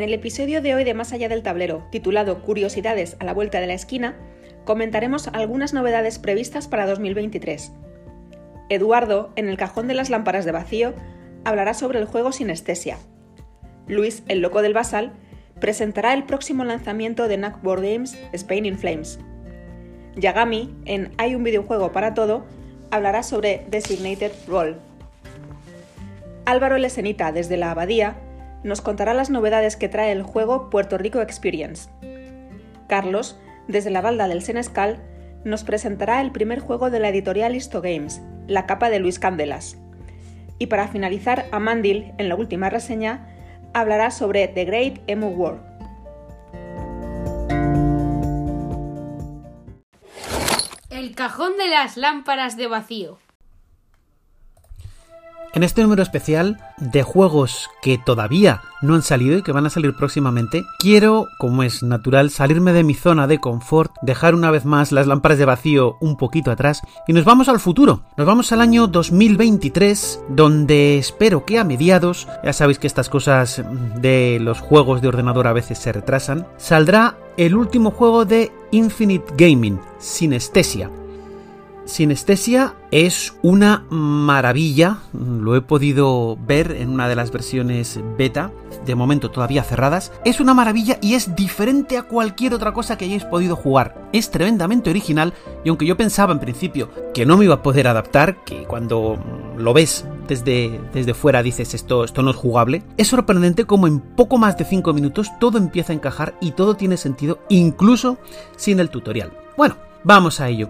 En el episodio de hoy de Más allá del tablero, titulado Curiosidades a la vuelta de la esquina, comentaremos algunas novedades previstas para 2023. Eduardo, en el cajón de las lámparas de vacío, hablará sobre el juego Sinestesia. Luis, el loco del Basal, presentará el próximo lanzamiento de NAC Board Games Spain in Flames. Yagami, en Hay un videojuego para todo, hablará sobre Designated Role. Álvaro Lesenita, desde la Abadía, nos contará las novedades que trae el juego Puerto Rico Experience. Carlos, desde la balda del Senescal, nos presentará el primer juego de la editorial Isto Games, La capa de Luis Candelas. Y para finalizar, Amandil, en la última reseña, hablará sobre The Great Emu War. El cajón de las lámparas de vacío. En este número especial de juegos que todavía no han salido y que van a salir próximamente, quiero, como es natural, salirme de mi zona de confort, dejar una vez más las lámparas de vacío un poquito atrás y nos vamos al futuro. Nos vamos al año 2023, donde espero que a mediados, ya sabéis que estas cosas de los juegos de ordenador a veces se retrasan, saldrá el último juego de Infinite Gaming, Sinestesia Sinestesia es una maravilla, lo he podido ver en una de las versiones beta, de momento todavía cerradas. Es una maravilla y es diferente a cualquier otra cosa que hayáis podido jugar. Es tremendamente original y aunque yo pensaba en principio que no me iba a poder adaptar, que cuando lo ves desde, desde fuera dices esto, esto no es jugable, es sorprendente como en poco más de 5 minutos todo empieza a encajar y todo tiene sentido incluso sin el tutorial. Bueno, vamos a ello.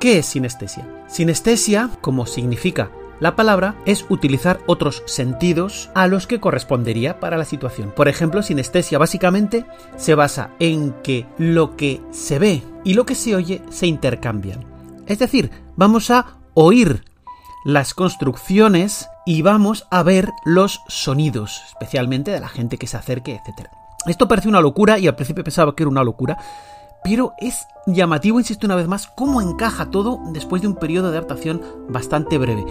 ¿Qué es sinestesia? Sinestesia, como significa la palabra, es utilizar otros sentidos a los que correspondería para la situación. Por ejemplo, sinestesia básicamente se basa en que lo que se ve y lo que se oye se intercambian. Es decir, vamos a oír las construcciones y vamos a ver los sonidos, especialmente de la gente que se acerque, etc. Esto parece una locura y al principio pensaba que era una locura, pero es llamativo, insisto una vez más, cómo encaja todo después de un periodo de adaptación bastante breve.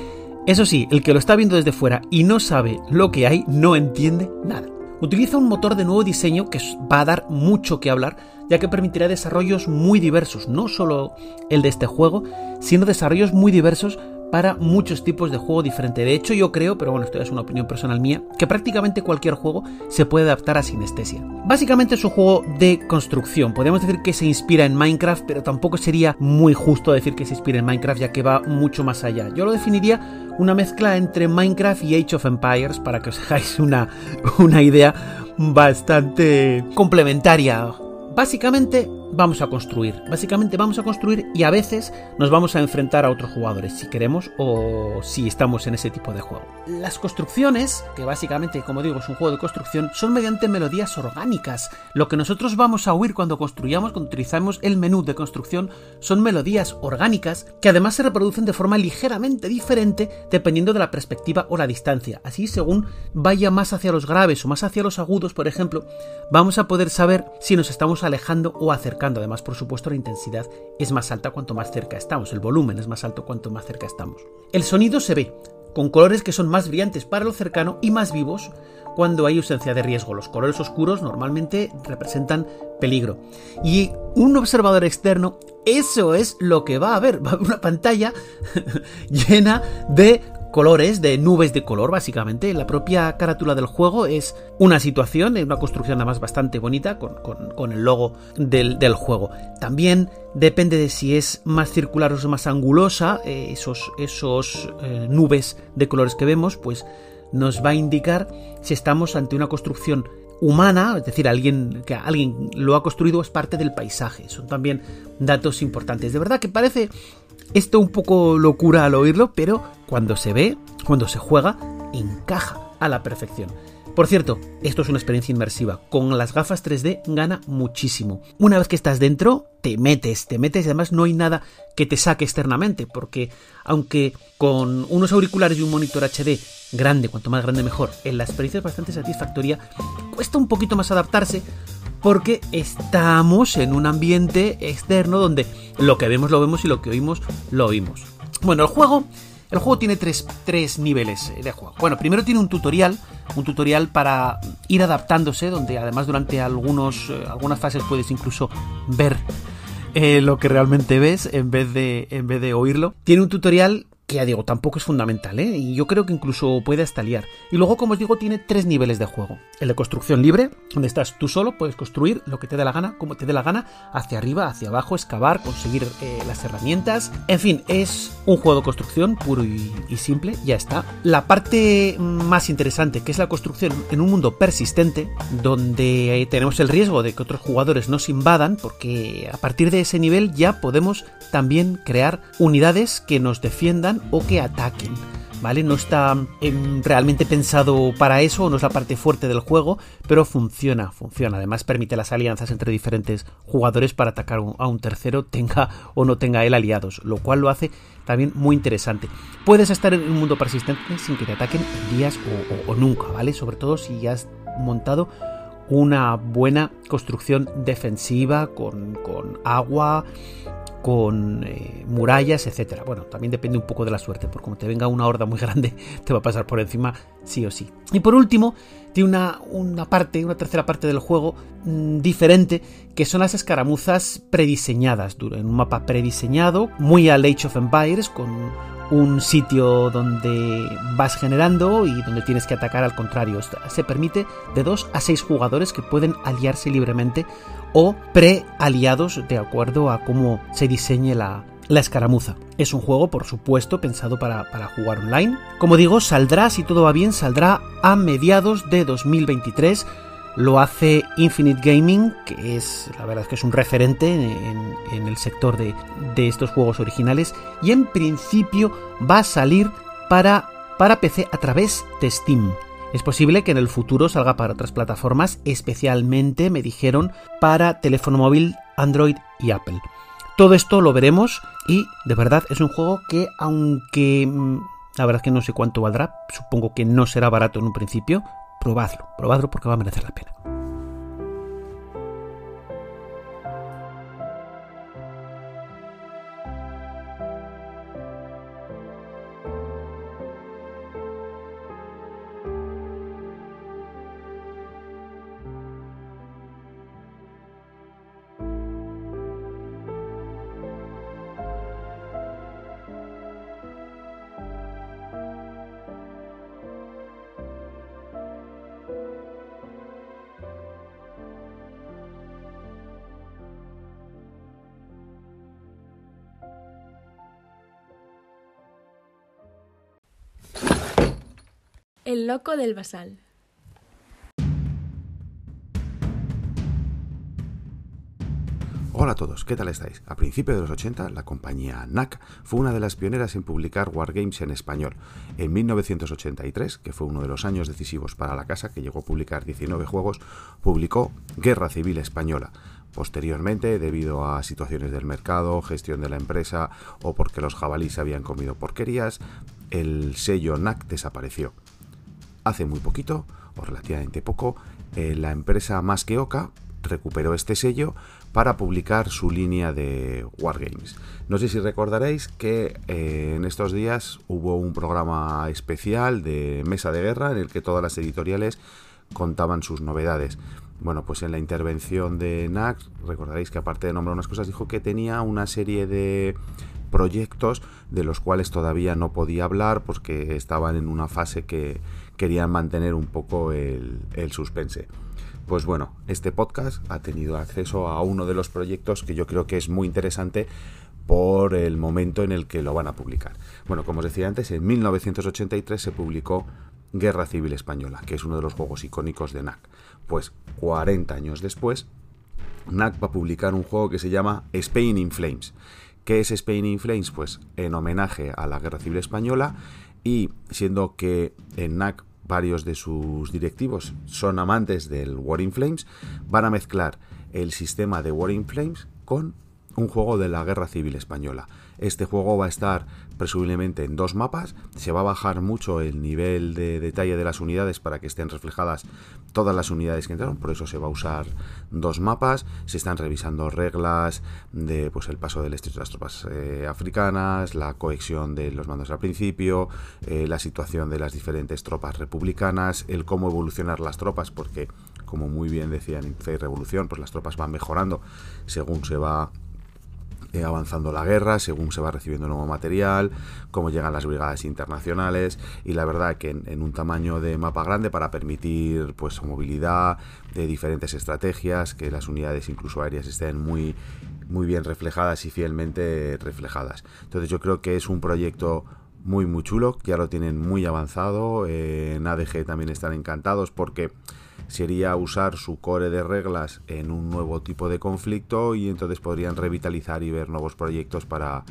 Eso sí, el que lo está viendo desde fuera y no sabe lo que hay, no entiende nada. Utiliza un motor de nuevo diseño que va a dar mucho que hablar, ya que permitirá desarrollos muy diversos, no solo el de este juego, sino desarrollos muy diversos para muchos tipos de juego diferente. De hecho, yo creo, pero bueno, esto es una opinión personal mía, que prácticamente cualquier juego se puede adaptar a sinestesia. Básicamente es un juego de construcción. Podríamos decir que se inspira en Minecraft, pero tampoco sería muy justo decir que se inspira en Minecraft, ya que va mucho más allá. Yo lo definiría una mezcla entre Minecraft y Age of Empires, para que os hagáis una, una idea bastante complementaria. Básicamente vamos a construir. Básicamente vamos a construir y a veces nos vamos a enfrentar a otros jugadores si queremos o si estamos en ese tipo de juego. Las construcciones, que básicamente como digo es un juego de construcción, son mediante melodías orgánicas. Lo que nosotros vamos a oír cuando construyamos, cuando utilizamos el menú de construcción, son melodías orgánicas que además se reproducen de forma ligeramente diferente dependiendo de la perspectiva o la distancia. Así según vaya más hacia los graves o más hacia los agudos, por ejemplo, vamos a poder saber si nos estamos alejando o acercando Además, por supuesto, la intensidad es más alta cuanto más cerca estamos. El volumen es más alto cuanto más cerca estamos. El sonido se ve, con colores que son más brillantes para lo cercano y más vivos cuando hay ausencia de riesgo. Los colores oscuros normalmente representan peligro. Y un observador externo, eso es lo que va a ver. Va a haber una pantalla llena de colores, de nubes de color, básicamente. La propia carátula del juego es una situación, una construcción además bastante bonita con, el logo del, juego. También depende de si es más circular o más angulosa, eh, esos, esos eh, nubes de colores que vemos, pues nos va a indicar si estamos ante una construcción humana, es decir, alguien que alguien lo ha construido es parte del paisaje. Son también datos importantes. De verdad que parece esto un poco locura al oírlo, pero cuando se ve, cuando se juega, encaja a la perfección. Por cierto, esto es una experiencia inmersiva. Con las gafas 3D gana muchísimo. Una vez que estás dentro, te metes, te metes y además no hay nada que te saque externamente, porque aunque con unos auriculares y un monitor HD grande, cuanto más grande mejor, en la experiencia es bastante satisfactoria, cuesta un poquito más adaptarse porque estamos en un ambiente externo donde lo que vemos lo vemos y lo que oímos lo oímos. Bueno, el juego el juego tiene tres, niveles de juego. Bueno, primero tiene un tutorial, un tutorial para ir adaptándose, donde además durante algunos, eh, algunas fases puedes incluso ver eh, lo que realmente ves en vez, de, en vez de oírlo. Tiene un tutorial que ya digo, tampoco es fundamental, ¿eh? Y yo creo que incluso puede hasta liar. Y luego, como os digo, tiene tres niveles de juego. El de construcción libre, donde estás tú solo, puedes construir lo que te dé la gana, como te dé la gana, hacia arriba, hacia abajo, excavar, conseguir eh, las herramientas. En fin, es un juego de construcción puro y, simple, ya está. La parte más interesante, que es la construcción en un mundo persistente, donde tenemos el riesgo de que otros jugadores nos invadan, porque a partir de ese nivel ya podemos también crear unidades que nos defiendan o que ataquen. ¿Vale? No está em, realmente pensado para eso, no es la parte fuerte del juego, pero funciona, funciona. Además permite las alianzas entre diferentes jugadores para atacar a un tercero, tenga o no tenga él aliados, lo cual lo hace también muy interesante. Puedes estar en un mundo persistente sin que te ataquen en días o, nunca, ¿vale? Sobre todo si has montado una buena construcción defensiva con, con agua, con eh, murallas, etcétera. Bueno, también depende un poco de la suerte, porque como te venga una horda muy grande, te va a pasar por encima sí o sí. Y por último, tiene una, una parte, una tercera parte del juego mm, diferente, que son las escaramuzas prediseñadas, en un mapa prediseñado, muy al Age of Empires, con un sitio donde vas generando y donde tienes que atacar al contrario. Se permite de 2 a 6 jugadores que pueden aliarse libremente o pre-aliados de acuerdo a cómo se diseñe la, escaramuza. Es un juego, por supuesto, pensado para, para, jugar online. Como digo, saldrá, si todo va bien, saldrá a mediados de 2023 lo hace Infinite Gaming, que es, la verdad es que es un referente en, el sector de, estos juegos originales, y en principio va a salir para, para PC a través de Steam. Es posible que en el futuro salga para otras plataformas, especialmente, me dijeron, para teléfono móvil, Android y Apple. Todo esto lo veremos y de verdad es un juego que aunque mm, la verdad es que no sé cuánto valdrá, supongo que no será barato en un principio, probadlo, probadlo porque va a merecer la pena. Loco del basal. Hola a todos, ¿qué tal estáis? A principios de los 80, la compañía NAC fue una de las pioneras en publicar wargames en español. En 1983, que fue uno de los años decisivos para la casa, que llegó a publicar 19 juegos, publicó Guerra Civil Española. Posteriormente, debido a situaciones del mercado, gestión de la empresa o porque los jabalíes habían comido porquerías, el sello NAC desapareció hace muy poquito, o relativamente poco, eh, la empresa Más que Oca recuperó este sello para publicar su línea de Wargames. No sé si recordaréis que eh, en estos días hubo un programa especial de Mesa de Guerra en el que todas las editoriales contaban sus novedades. Bueno, pues en la intervención de Nax, recordaréis que aparte de nombrar unas cosas, dijo que tenía una serie de proyectos de los cuales todavía no podía hablar porque estaban en una fase que, querían mantener un poco el, suspense. Pues bueno, este podcast ha tenido acceso a uno de los proyectos que yo creo que es muy interesante por el momento en el que lo van a publicar. Bueno, como os decía antes, en 1983 se publicó Guerra Civil Española, que es uno de los juegos icónicos de NAC. Pues 40 años después, NAC va a publicar un juego que se llama Spain in Flames, ¿Qué es Spain in Flames? Pues en homenaje a la Guerra Civil Española y siendo que en NAC varios de sus directivos son amantes del War in Flames, van a mezclar el sistema de War in Flames con un juego de la Guerra Civil Española. Este juego va a estar presumiblemente en dos mapas, se va a bajar mucho el nivel de detalle de las unidades para que estén reflejadas todas las unidades que entraron, por eso se va a usar dos mapas, se están revisando reglas de pues el paso del estrecho de las tropas eh, africanas, la cohesión de los mandos al principio, eh, la situación de las diferentes tropas republicanas, el cómo evolucionar las tropas, porque como muy bien decían en Revolución, pues las tropas van mejorando según se va avanzando la guerra, según se va recibiendo nuevo material, cómo llegan las brigadas internacionales y la verdad que en, un tamaño de mapa grande para permitir pues movilidad de diferentes estrategias, que las unidades incluso aéreas estén muy muy bien reflejadas y fielmente reflejadas. Entonces yo creo que es un proyecto muy muy chulo, ya lo tienen muy avanzado, eh, en ADG también están encantados porque sería usar su core de reglas en un nuevo tipo de conflicto y entonces podrían revitalizar y ver nuevos proyectos para,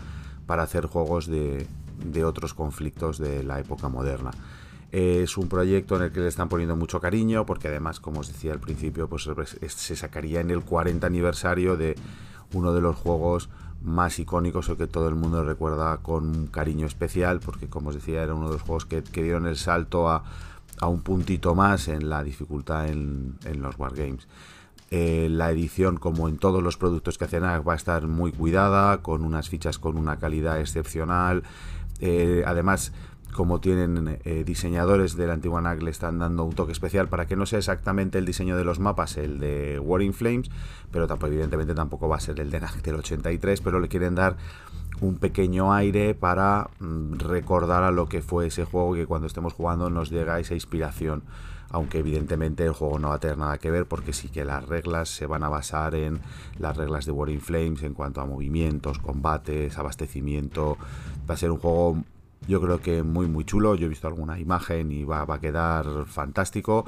hacer juegos de, otros conflictos de la época moderna. Es un proyecto en el que le están poniendo mucho cariño porque además, como os decía al principio, pues se sacaría en el 40 aniversario de uno de los juegos más icónicos o que todo el mundo recuerda con cariño especial porque como os decía era uno de los juegos que, que dieron el salto a, a un puntito más en la dificultad en, los Wargames. Eh, la edición, como en todos los productos que hacen va a estar muy cuidada, con unas fichas con una calidad excepcional. Eh, además, como tienen eh, diseñadores de la antigua NAC, le están dando un toque especial para que no sea exactamente el diseño de los mapas, el de War in Flames, pero tampoco, evidentemente tampoco va a ser el de NAC del 83, pero le quieren dar un pequeño aire para mm, recordar a lo que fue ese juego que cuando estemos jugando nos llega esa inspiración aunque evidentemente el juego no va a tener nada que ver porque sí que las reglas se van a basar en las reglas de War in Flames en cuanto a movimientos, combates, abastecimiento. Va a ser un juego yo creo que muy muy chulo, yo he visto alguna imagen y va, va a quedar fantástico.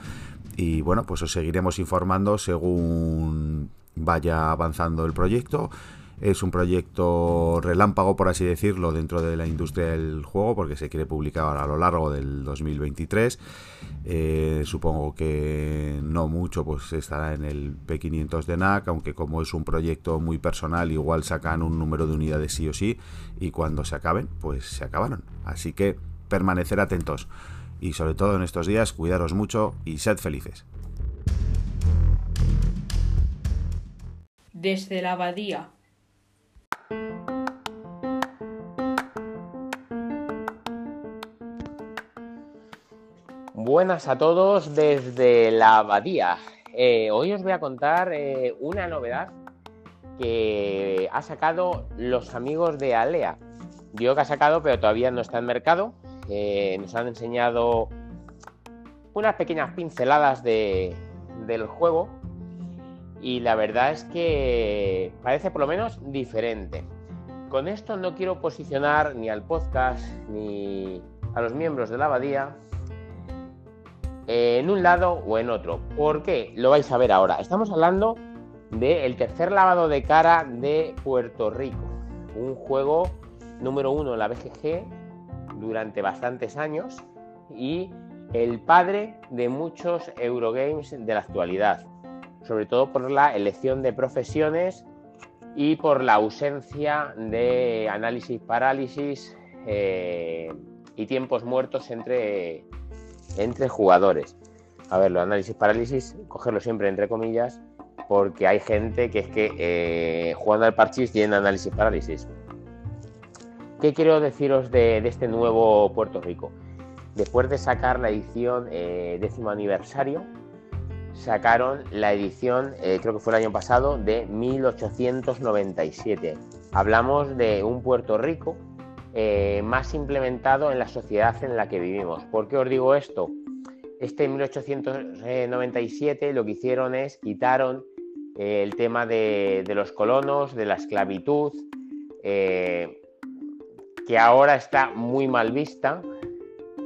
Y bueno, pues os seguiremos informando según vaya avanzando el proyecto es un proyecto relámpago, por así decirlo, dentro de la industria del juego, porque se quiere publicar a lo largo del 2023. Eh, supongo que no mucho, pues estará en el P500 de NAC, aunque como es un proyecto muy personal, igual sacan un número de unidades sí o sí, y cuando se acaben, pues se acabaron. Así que permanecer atentos. Y sobre todo en estos días, cuidaros mucho y sed felices. Desde la abadía Buenas a todos desde la abadía. Eh, hoy os voy a contar eh, una novedad que ha sacado los amigos de Alea. Digo que ha sacado, pero todavía no está en mercado. Eh, nos han enseñado unas pequeñas pinceladas del juego y la verdad es que parece por lo menos diferente. Con esto no quiero posicionar ni al podcast ni a los miembros de la abadía en un lado o en otro. ¿Por qué? Lo vais a ver ahora. Estamos hablando del tercer lavado de cara de Puerto Rico. Un juego número uno en la BGG durante bastantes años y el padre de muchos Eurogames de la actualidad. Sobre todo por la elección de profesiones y por la ausencia de análisis parálisis eh, y tiempos muertos entre entre jugadores. A ver, los análisis parálisis, cogerlo siempre entre comillas, porque hay gente que es que eh, jugando al parchís tiene análisis parálisis. ¿Qué quiero deciros de, este nuevo Puerto Rico? Después de sacar la edición eh, décimo aniversario, sacaron la edición, eh, creo que fue el año pasado, de 1897. Hablamos de un Puerto Rico eh, más implementado en la sociedad en la que vivimos. ¿Por qué os digo esto? Este 1897 lo que hicieron es quitaron eh, el tema de, los colonos, de la esclavitud, que ahora está muy mal vista,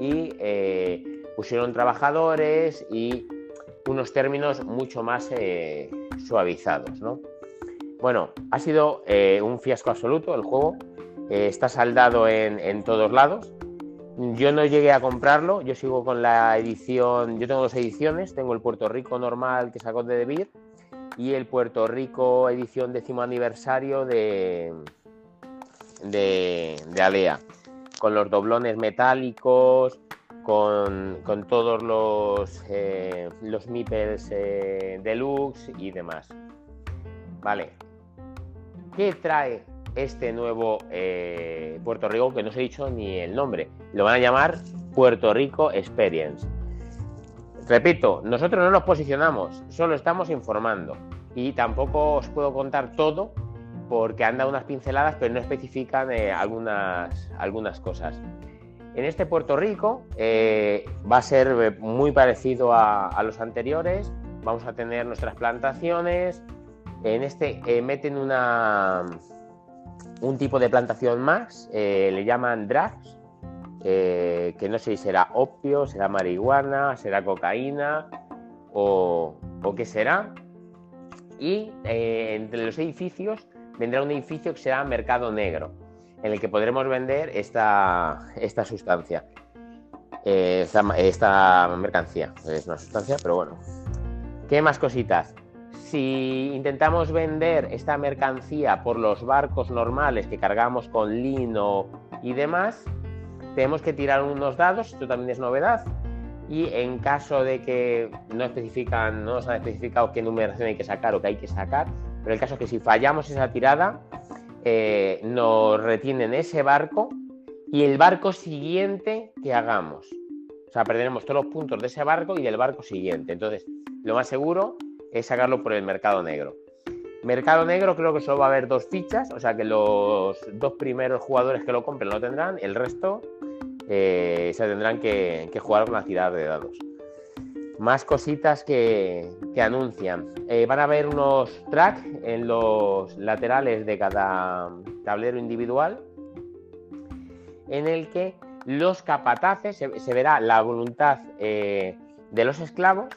y pusieron trabajadores y unos términos mucho más suavizados. Bueno, ha sido eh, un fiasco absoluto el juego. Eh, está saldado en, todos lados. Yo no llegué a comprarlo, yo sigo con la edición, yo tengo dos ediciones, tengo el Puerto Rico normal que sacó de Debir y el Puerto Rico edición décimo aniversario de, de, Alea, con los doblones metálicos, con, todos los, eh, los meeples deluxe y demás. Vale, ¿Qué trae este nuevo eh, Puerto Rico? Que no os he dicho ni el nombre. Lo van a llamar Puerto Rico Experience. Repito, nosotros no nos posicionamos, solo estamos informando. Y tampoco os puedo contar todo porque han dado unas pinceladas, pero no especifican eh, algunas, algunas cosas. En este Puerto Rico eh, va a ser muy parecido a los anteriores. Vamos a tener nuestras plantaciones, en este eh, meten una, un tipo de plantación más, eh, le llaman drugs, eh, que no sé si será opio, será marihuana, será cocaína o, qué será. Y entre los edificios vendrá un edificio que será mercado negro, en el que podremos vender esta, esta sustancia, esta, esta mercancía. Es una sustancia, pero bueno. ¿Qué más cositas? si intentamos vender esta mercancía por los barcos normales que cargamos con lino y demás, tenemos que tirar unos dados, esto también es novedad, y en caso de que no especifican, no nos han especificado qué numeración hay que sacar o qué hay que sacar, pero el caso es que si fallamos esa tirada, eh, nos retienen ese barco y el barco siguiente que hagamos. O sea, perderemos todos los puntos de ese barco y del barco siguiente. Entonces, lo más seguro es sacarlo por el mercado negro. Mercado negro creo que solo va a haber dos fichas, o sea que los dos primeros jugadores que lo compren lo tendrán, el resto eh, se tendrán que, jugar con la tirada de dados. Más cositas que, anuncian. Eh, van a haber unos tracks en los laterales de cada tablero individual en el que los capataces, se, verá la voluntad eh, de los esclavos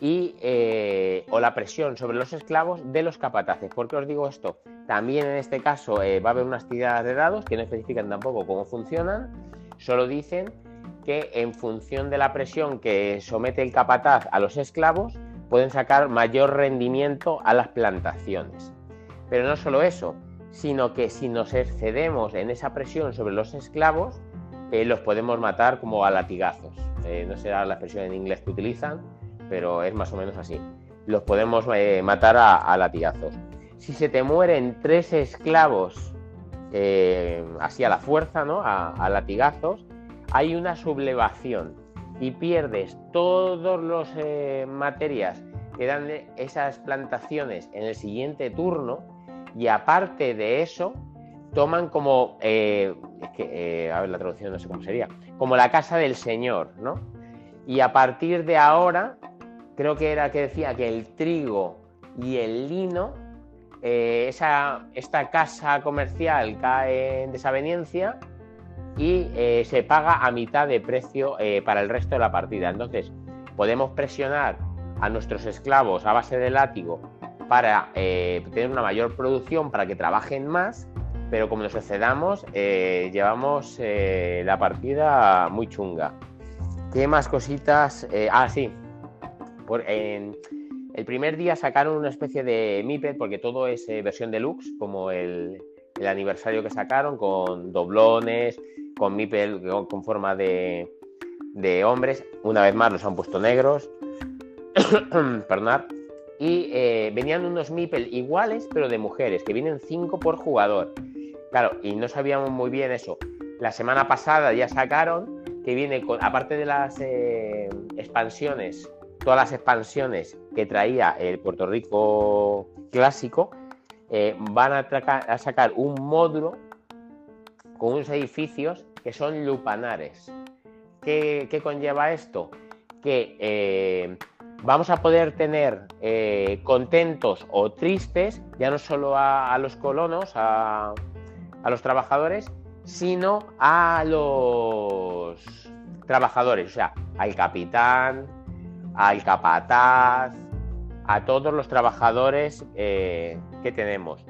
y, eh, o la presión sobre los esclavos de los capataces. ¿Por qué os digo esto? También en este caso va a haber unas tiradas de dados que no especifican tampoco cómo funcionan, solo dicen que en función de la presión que somete el capataz a los esclavos, pueden sacar mayor rendimiento a las plantaciones. Pero no solo eso, sino que si nos excedemos en esa presión sobre los esclavos, eh, los podemos matar como a latigazos. no será la expresión en inglés que utilizan, pero es más o menos así. Los podemos eh, matar a, latigazos. Si se te mueren tres esclavos eh, así a la fuerza, ¿no? A, latigazos, hay una sublevación y pierdes todos los eh, materias que dan esas plantaciones en el siguiente turno y aparte de eso toman como es que, a ver la traducción no sé cómo sería como la casa del señor no y a partir de ahora creo que era que decía que el trigo y el lino, eh, esa, esta casa comercial cae en desaveniencia y eh, se paga a mitad de precio eh, para el resto de la partida. Entonces, podemos presionar a nuestros esclavos a base de látigo para tener una mayor producción, para que trabajen más, pero como nos excedamos, llevamos la partida muy chunga. ¿Qué más cositas? ah, sí, en el primer día sacaron una especie de MIPED, porque todo es eh, versión deluxe, como el, aniversario que sacaron, con doblones, con MIPED con, forma de, hombres. Una vez más los han puesto negros. Perdonad. Y eh, venían unos MIPEL iguales, pero de mujeres, que vienen 5 por jugador. Claro, y no sabíamos muy bien eso. La semana pasada ya sacaron que viene con, aparte de las eh, expansiones todas las expansiones que traía el Puerto Rico clásico, eh, van a, sacar un módulo con unos edificios que son lupanares. ¿Qué, conlleva esto? Que eh, vamos a poder tener eh, contentos o tristes, ya no solo a, los colonos, a, a los trabajadores, sino a los trabajadores, o sea, al capitán, al capataz, a todos los trabajadores eh, que tenemos.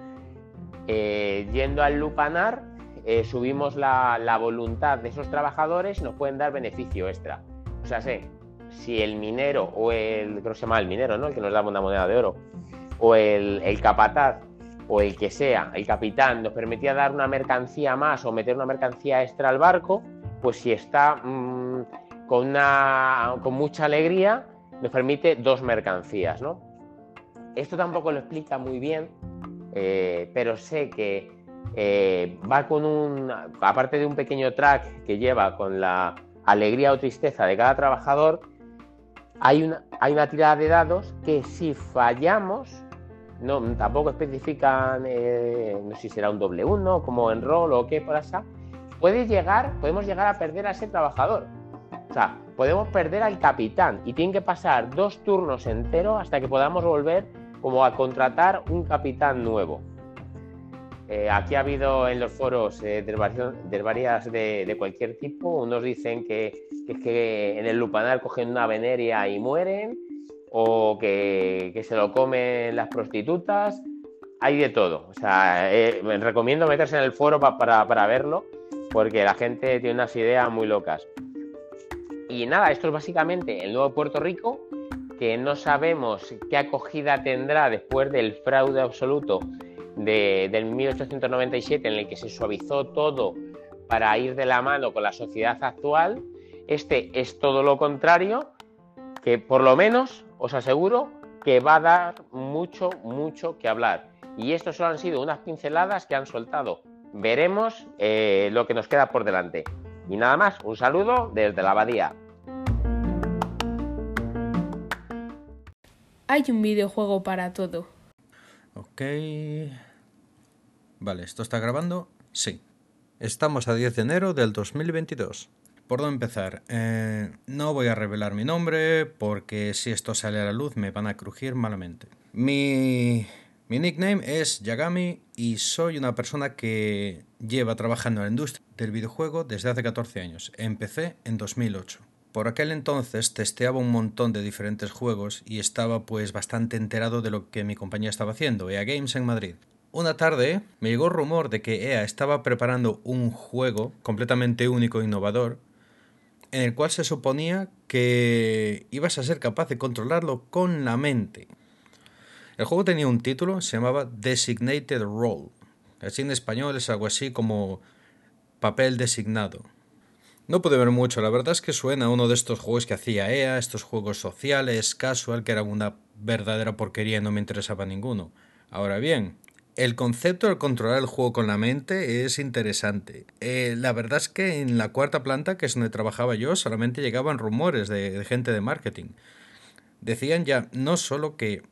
Eh, yendo al lupanar, eh, subimos la, voluntad de esos trabajadores nos pueden dar beneficio extra. O sea, sé, si el minero o el, creo que se llama el minero, ¿no? El que nos da una moneda de oro, o el, el capataz, o el que sea, el capitán, nos permitía dar una mercancía más o meter una mercancía extra al barco, pues si está mm, con, una, con mucha alegría, nos permite dos mercancías, ¿no? Esto tampoco lo explica muy bien, eh, pero sé que eh, va con un, aparte de un pequeño track que lleva con la alegría o tristeza de cada trabajador, hay una, hay una tirada de dados que si fallamos, no, tampoco especifican, eh, no sé si será un doble uno, como en rol o qué por puede llegar, podemos llegar a perder a ese trabajador. O sea, podemos perder al capitán y tienen que pasar dos turnos enteros hasta que podamos volver como a contratar un capitán nuevo. Eh, aquí ha habido en los foros eh, de, varias de, cualquier tipo. Unos dicen que, que, en el lupanar cogen una veneria y mueren, o que, se lo comen las prostitutas. Hay de todo. O sea, eh, recomiendo meterse en el foro para, para verlo, porque la gente tiene unas ideas muy locas. Y nada, esto es básicamente el nuevo Puerto Rico, que no sabemos qué acogida tendrá después del fraude absoluto de, del 1897 en el que se suavizó todo para ir de la mano con la sociedad actual. Este es todo lo contrario, que por lo menos os aseguro que va a dar mucho, mucho que hablar. Y esto solo han sido unas pinceladas que han soltado. Veremos eh, lo que nos queda por delante. Y nada más, un saludo desde la abadía. Hay un videojuego para todo. Ok. Vale, ¿esto está grabando? Sí. Estamos a 10 de enero del 2022. ¿Por dónde empezar? Eh, no voy a revelar mi nombre porque si esto sale a la luz me van a crujir malamente. Mi, mi nickname es Yagami y soy una persona que lleva trabajando en la industria del videojuego desde hace 14 años. Empecé en 2008. Por aquel entonces testeaba un montón de diferentes juegos y estaba pues bastante enterado de lo que mi compañía estaba haciendo, EA Games en Madrid. Una tarde me llegó rumor de que EA estaba preparando un juego completamente único e innovador en el cual se suponía que ibas a ser capaz de controlarlo con la mente. El juego tenía un título, se llamaba Designated Role. En español es algo así como papel designado. No pude ver mucho, la verdad es que suena a uno de estos juegos que hacía EA, estos juegos sociales, casual, que eran una verdadera porquería y no me interesaba ninguno. Ahora bien, el concepto de controlar el juego con la mente es interesante. Eh, la verdad es que en la cuarta planta, que es donde trabajaba yo, solamente llegaban rumores de gente de marketing. Decían ya no solo que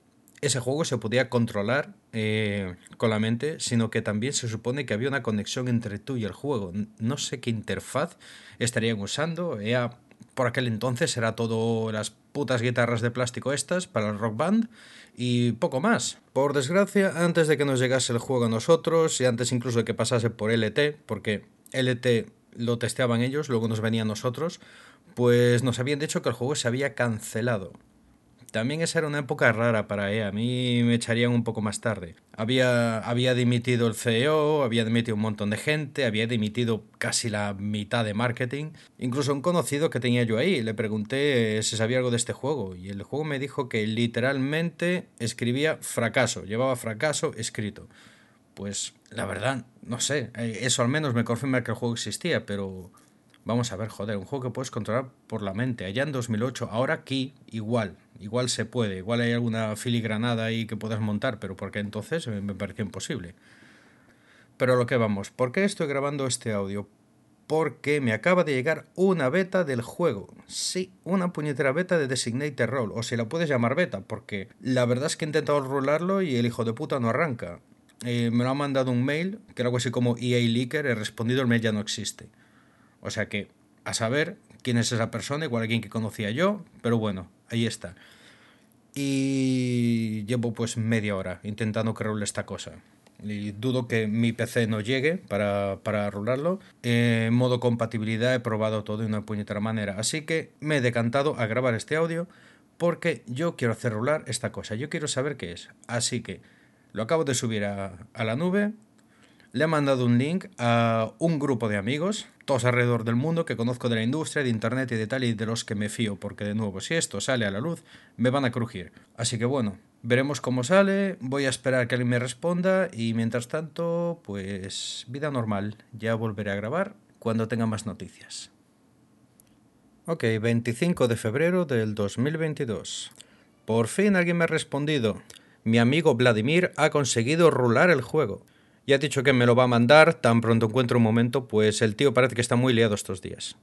ese juego se podía controlar eh, con la mente, sino que también se supone que había una conexión entre tú y el juego. No sé qué interfaz estarían usando. Era, por aquel entonces era todo las putas guitarras de plástico estas para el rock band y poco más. Por desgracia, antes de que nos llegase el juego a nosotros y antes incluso de que pasase por LT, porque LT lo testeaban ellos, luego nos venía a nosotros, pues nos habían dicho que el juego se había cancelado. También esa era una época rara para EA, a mí me echarían un poco más tarde. Había, había dimitido el CEO, había dimitido un montón de gente, había dimitido casi la mitad de marketing. Incluso un conocido que tenía yo ahí, le pregunté si sabía algo de este juego y el juego me dijo que literalmente escribía fracaso, llevaba fracaso escrito. Pues la verdad, no sé, eh, eso al menos me confirma que el juego existía, pero vamos a ver, joder, un juego que puedes controlar por la mente. Allá en 2008, ahora aquí igual, igual se puede, igual hay alguna filigranada ahí que puedas montar, pero porque entonces me pareció imposible. Pero lo que vamos, ¿por qué estoy grabando este audio? Porque me acaba de llegar una beta del juego. Sí, una puñetera beta de Designated Role, o si la puedes llamar beta, porque la verdad es que he intentado rolarlo y el hijo de puta no arranca. Eh, me lo ha mandado un mail, que era algo así como EA Leaker, he respondido, el mail ya no existe. O sea que, a saber quién es esa persona, igual alguien que conocía yo, pero bueno, ahí está. Y llevo pues media hora intentando que esta cosa. Y dudo que mi PC no llegue para, para rolarlo. en modo compatibilidad he probado todo de una puñetera manera. Así que me he decantado a grabar este audio porque yo quiero hacer rular esta cosa, yo quiero saber qué es. Así que lo acabo de subir a, a la nube, le he mandado un link a un grupo de amigos, todos alrededor del mundo, que conozco de la industria, de internet y de tal, y de los que me fío, porque de nuevo, si esto sale a la luz, me van a crujir. Así que bueno, veremos cómo sale, voy a esperar que alguien me responda, y mientras tanto, pues vida normal, ya volveré a grabar cuando tenga más noticias. Ok, 25 de febrero del 2022. Por fin alguien me ha respondido. Mi amigo Vladimir ha conseguido rular el juego. Y ha dicho que me lo va a mandar tan pronto encuentro un momento, pues el tío parece que está muy liado estos días.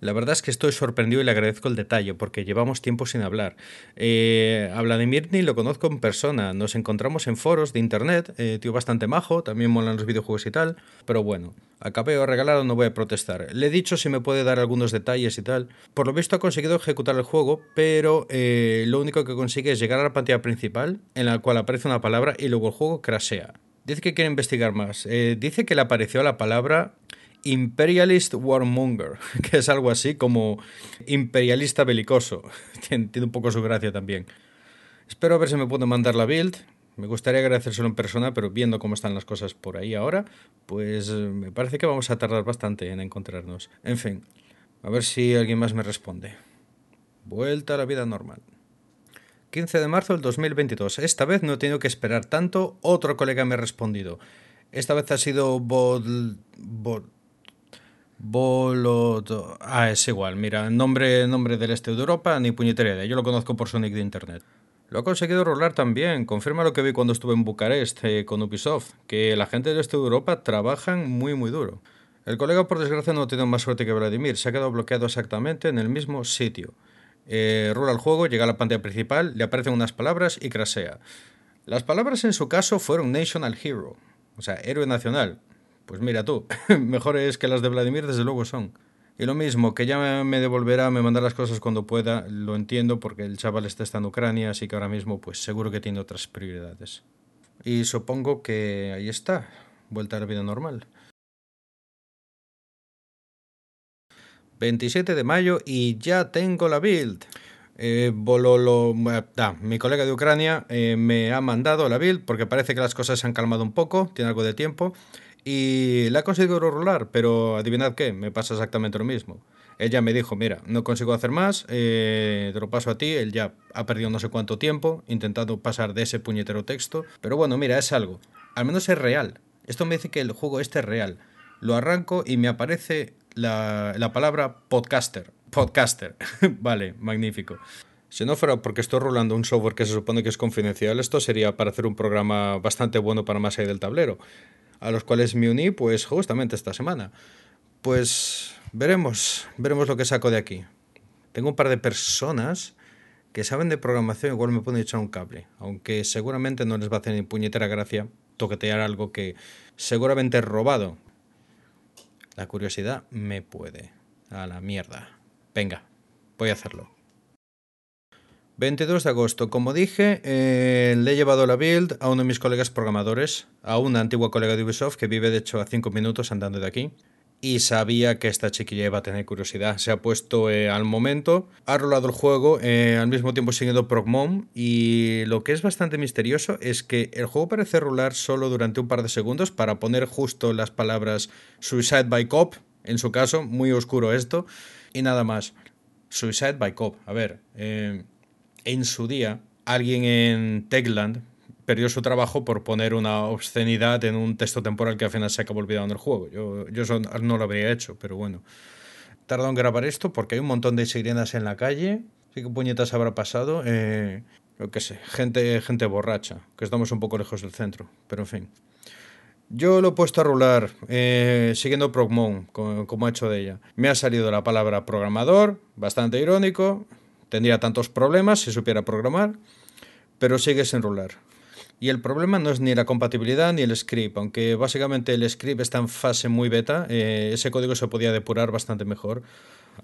La verdad es que estoy sorprendido y le agradezco el detalle, porque llevamos tiempo sin hablar. Eh, a Vladimir ni lo conozco en persona, nos encontramos en foros de internet, eh, tío bastante majo, también molan los videojuegos y tal, pero bueno, acabé o regalado no voy a protestar. Le he dicho si me puede dar algunos detalles y tal. Por lo visto ha conseguido ejecutar el juego, pero eh, lo único que consigue es llegar a la pantalla principal, en la cual aparece una palabra y luego el juego crashea. Dice que quiere investigar más. Eh, dice que le apareció la palabra Imperialist Warmonger, que es algo así como imperialista belicoso. Tiene, un poco su gracia también. Espero a ver si me puedo mandar la build. Me gustaría agradecérselo en persona, pero viendo cómo están las cosas por ahí ahora, pues eh, me parece que vamos a tardar bastante en encontrarnos. En fin, a ver si alguien más me responde. Vuelta a la vida normal. 15 de marzo del 2022. Esta vez no he tenido que esperar tanto. Otro colega me ha respondido. Esta vez ha sido Bol... Bol... Bolo... Ah, es igual. Mira, nombre, nombre del este de Europa, ni puñetera. Yo lo conozco por su nick de internet. Lo ha conseguido rolar también. Confirma lo que vi cuando estuve en Bucarest eh, con Ubisoft, que la gente del este de Europa trabajan muy muy duro. El colega por desgracia no ha tenido más suerte que Vladimir, se ha quedado bloqueado exactamente en el mismo sitio. Eh, rula el juego, llega a la pantalla principal, le aparecen unas palabras y crasea. Las palabras en su caso fueron National Hero, o sea, héroe nacional. Pues mira tú, mejores que las de Vladimir desde luego son. Y lo mismo, que ya me devolverá, me mandará las cosas cuando pueda, lo entiendo porque el chaval está, en Ucrania, así que ahora mismo pues seguro que tiene otras prioridades. Y supongo que ahí está, vuelta a la vida normal. 27 de mayo y ya tengo la build. Eh, ah, mi colega de Ucrania eh, me ha mandado la build porque parece que las cosas se han calmado un poco, tiene algo de tiempo y la he conseguido rolar, pero adivinad qué, me pasa exactamente lo mismo. Ella me dijo, mira, no consigo hacer más, eh, te lo paso a ti, él ya ha perdido no sé cuánto tiempo intentando pasar de ese puñetero texto, pero bueno, mira, es algo, al menos es real. Esto me dice que el juego este es real. Lo arranco y me aparece la, palabra podcaster. Podcaster. vale, magnífico. Si no fuera porque estoy rolando un software que se supone que es confidencial, esto sería para hacer un programa bastante bueno para más allá del tablero, a los cuales me uní pues justamente esta semana. Pues veremos, veremos lo que saco de aquí. Tengo un par de personas que saben de programación, igual me pueden echar un cable, aunque seguramente no les va a hacer ni puñetera gracia toquetear algo que seguramente es robado, la curiosidad me puede. A la mierda. Venga, voy a hacerlo. 22 de agosto. Como dije, eh, le he llevado la build a uno de mis colegas programadores, a una antigua colega de Ubisoft que vive de hecho a 5 minutos andando de aquí y sabía que esta chiquilla iba a tener curiosidad. Se ha puesto eh, al momento, ha rolado el juego, eh, al mismo tiempo siguiendo Progmon y lo que es bastante misterioso es que el juego parece rolar solo durante un par de segundos para poner justo las palabras Suicide by Cop, en su caso, muy oscuro esto, y nada más. Suicide by Cop, a ver, eh, en su día alguien en Techland perdió su trabajo por poner una obscenidad en un texto temporal que al final se acabó olvidando el juego. Yo, yo no lo habría hecho, pero bueno. Tardó en grabar esto porque hay un montón de sirenas en la calle. Sí que puñetas habrá pasado. Eh, yo sé, gente, gente borracha, que estamos un poco lejos del centro, pero en fin. Yo lo he puesto a rular eh, siguiendo Progmon, como, como ha hecho de ella. Me ha salido la palabra programador, bastante irónico. Tendría tantos problemas si supiera programar, pero sigue sin rular. Y el problema no es ni la compatibilidad ni el script, aunque básicamente el script está en fase muy beta, eh, ese código se podía depurar bastante mejor.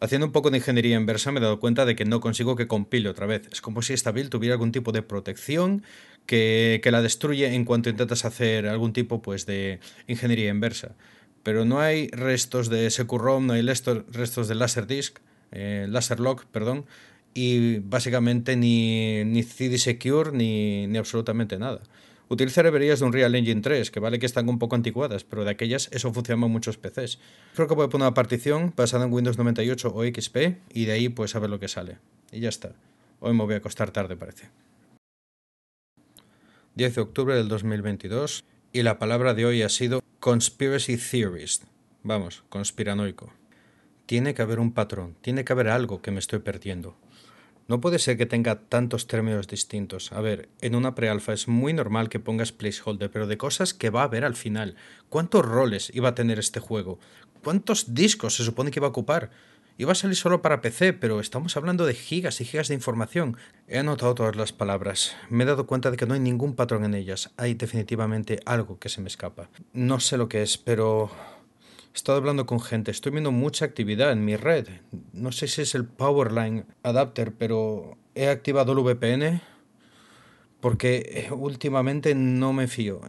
Haciendo un poco de ingeniería inversa me he dado cuenta de que no consigo que compile otra vez. Es como si esta build tuviera algún tipo de protección que, que la destruye en cuanto intentas hacer algún tipo pues, de ingeniería inversa. Pero no hay restos de SQROM, no hay restos de Laserdisc, eh, Laserlock, perdón, y básicamente ni, ni CD Secure ni, ni absolutamente nada. Utiliza librerías de un Real Engine 3, que vale que están un poco anticuadas, pero de aquellas eso funciona en muchos PCs. Creo que voy a poner una partición basada en Windows 98 o XP y de ahí pues a ver lo que sale. Y ya está. Hoy me voy a acostar tarde, parece. 10 de octubre del 2022 y la palabra de hoy ha sido Conspiracy Theorist. Vamos, conspiranoico. Tiene que haber un patrón, tiene que haber algo que me estoy perdiendo. No puede ser que tenga tantos términos distintos. A ver, en una prealfa es muy normal que pongas placeholder, pero de cosas que va a haber al final. ¿Cuántos roles iba a tener este juego? ¿Cuántos discos se supone que iba a ocupar? Iba a salir solo para PC, pero estamos hablando de gigas y gigas de información. He anotado todas las palabras. Me he dado cuenta de que no hay ningún patrón en ellas. Hay definitivamente algo que se me escapa. No sé lo que es, pero He estado hablando con gente, estoy viendo mucha actividad en mi red. No sé si es el Powerline Adapter, pero he activado el VPN porque eh, últimamente no me fío.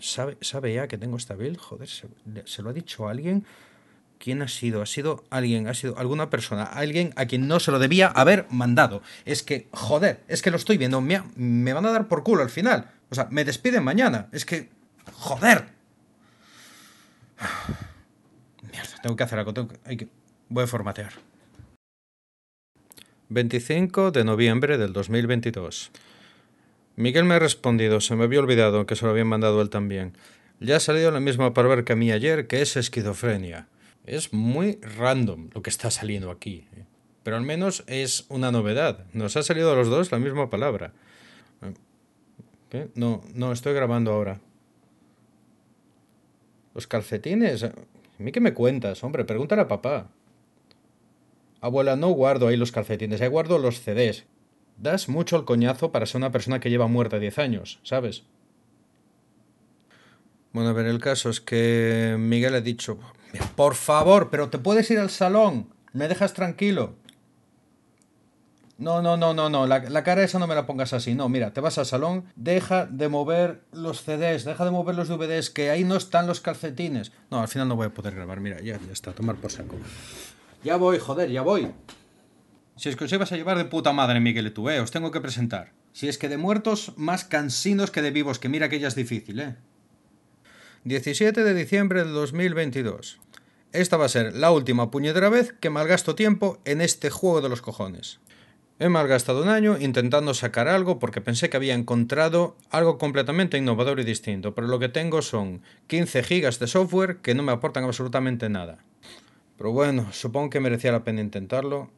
¿Sabe, sabe ya que tengo esta build? Joder, ¿se, ¿se, lo ha dicho alguien? ¿Quién ha sido? Ha sido alguien, ha sido alguna persona, alguien a quien no se lo debía haber mandado. Es que, joder, es que lo estoy viendo, me, me van a dar por culo al final. O sea, me despiden mañana. Es que, joder. Tengo que hacer algo. Tengo que, hay que, voy a formatear. 25 de noviembre del 2022. Miguel me ha respondido, se me había olvidado que se lo habían mandado él también. Ya ha salido la misma palabra que a mí ayer, que es esquizofrenia. Es muy random lo que está saliendo aquí. ¿eh? Pero al menos es una novedad. Nos ha salido a los dos la misma palabra. No, no, estoy grabando ahora. Los calcetines. ¿A mí qué me cuentas, hombre? Pregúntale a papá. Abuela, no guardo ahí los calcetines, ahí guardo los CDs. Das mucho el coñazo para ser una persona que lleva muerta 10 años, ¿sabes? Bueno, a ver, el caso es que Miguel ha dicho, por favor, pero te puedes ir al salón, me dejas tranquilo. No, no, no, no, no, la, cara esa no me la pongas así. No, mira, te vas al salón, deja de mover los CDs, deja de mover los DVDs, que ahí no están los calcetines. No, al final no voy a poder grabar, mira, ya, ya está, tomar por saco. Ya voy, joder, ya voy. Si es que os ibas a llevar de puta madre, Miguel, eh, os tengo que presentar. Si es que de muertos, más cansinos que de vivos, que mira que ya es difícil, eh. 17 de diciembre de 2022. Esta va a ser la última puñetera vez que malgasto tiempo en este juego de los cojones. He malgastado un año intentando sacar algo porque pensé que había encontrado algo completamente innovador y distinto, pero lo que tengo son 15 gigas de software que no me aportan absolutamente nada. Pero bueno, supongo que merecía la pena intentarlo.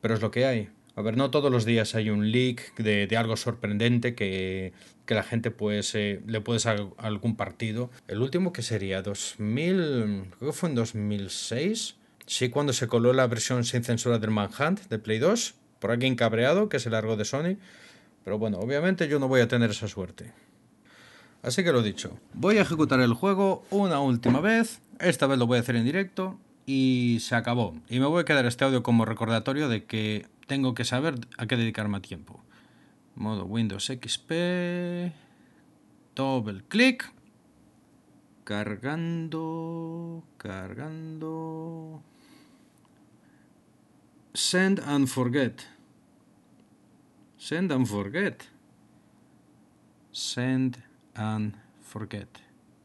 Pero es lo que hay. A ver, no todos los días hay un leak de, algo sorprendente que, que, la gente pues le puede sacar algún partido. El último que sería 2000, creo que fue en 2006 Sí, cuando se coló la versión sin censura del Manhunt de Play 2, por alguien cabreado que se largó de Sony. Pero bueno, obviamente yo no voy a tener esa suerte. Así que lo dicho, voy a ejecutar el juego una última vez, esta vez lo voy a hacer en directo y se acabó. Y me voy a quedar este audio como recordatorio de que tengo que saber a qué dedicarme a tiempo. Modo Windows XP, doble clic, cargando, cargando. Send and forget. Send and forget. Send and forget.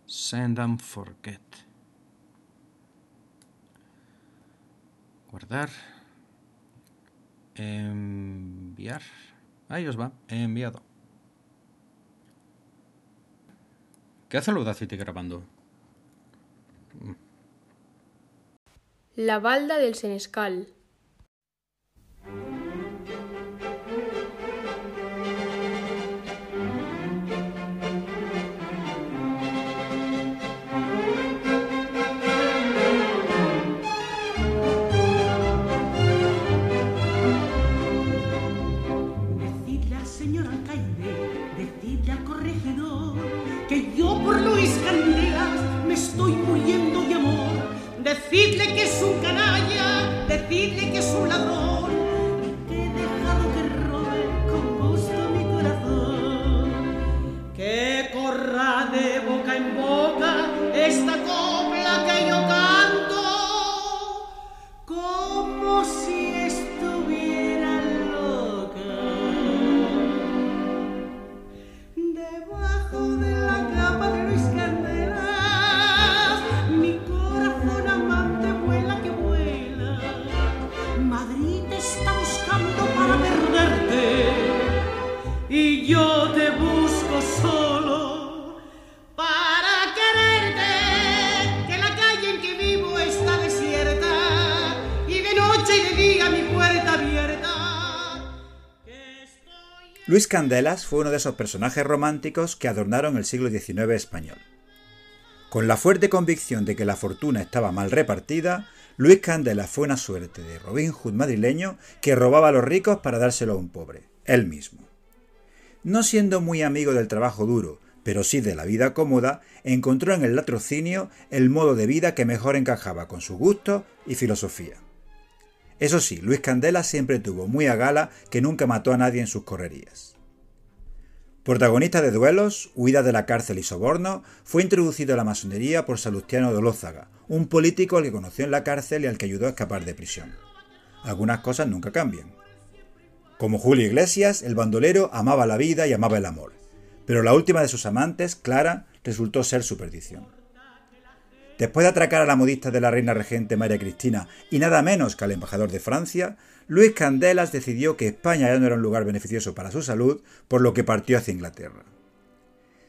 Send and forget. Guardar. Enviar. Ahí os va. Enviado. ¿Qué hace el Audacity grabando? La balda del Senescal. Decidle al señor alcaide, decidle al corregidor, que yo por Luis Candelas me estoy muriendo de amor. Decidle que es un canalla, decidle que es un ladrón, Luis Candelas fue uno de esos personajes románticos que adornaron el siglo XIX español. Con la fuerte convicción de que la fortuna estaba mal repartida, Luis Candelas fue una suerte de Robin Hood madrileño que robaba a los ricos para dárselo a un pobre, él mismo. No siendo muy amigo del trabajo duro, pero sí de la vida cómoda, encontró en el latrocinio el modo de vida que mejor encajaba con su gusto y filosofía. Eso sí, Luis Candela siempre tuvo muy a gala que nunca mató a nadie en sus correrías. Protagonista de duelos, huida de la cárcel y soborno, fue introducido a la masonería por Salustiano de Olózaga, un político al que conoció en la cárcel y al que ayudó a escapar de prisión. Algunas cosas nunca cambian. Como Julio Iglesias, el bandolero amaba la vida y amaba el amor, pero la última de sus amantes, Clara, resultó ser su perdición. Después de atracar a la modista de la reina regente María Cristina y nada menos que al embajador de Francia, Luis Candelas decidió que España ya no era un lugar beneficioso para su salud, por lo que partió hacia Inglaterra.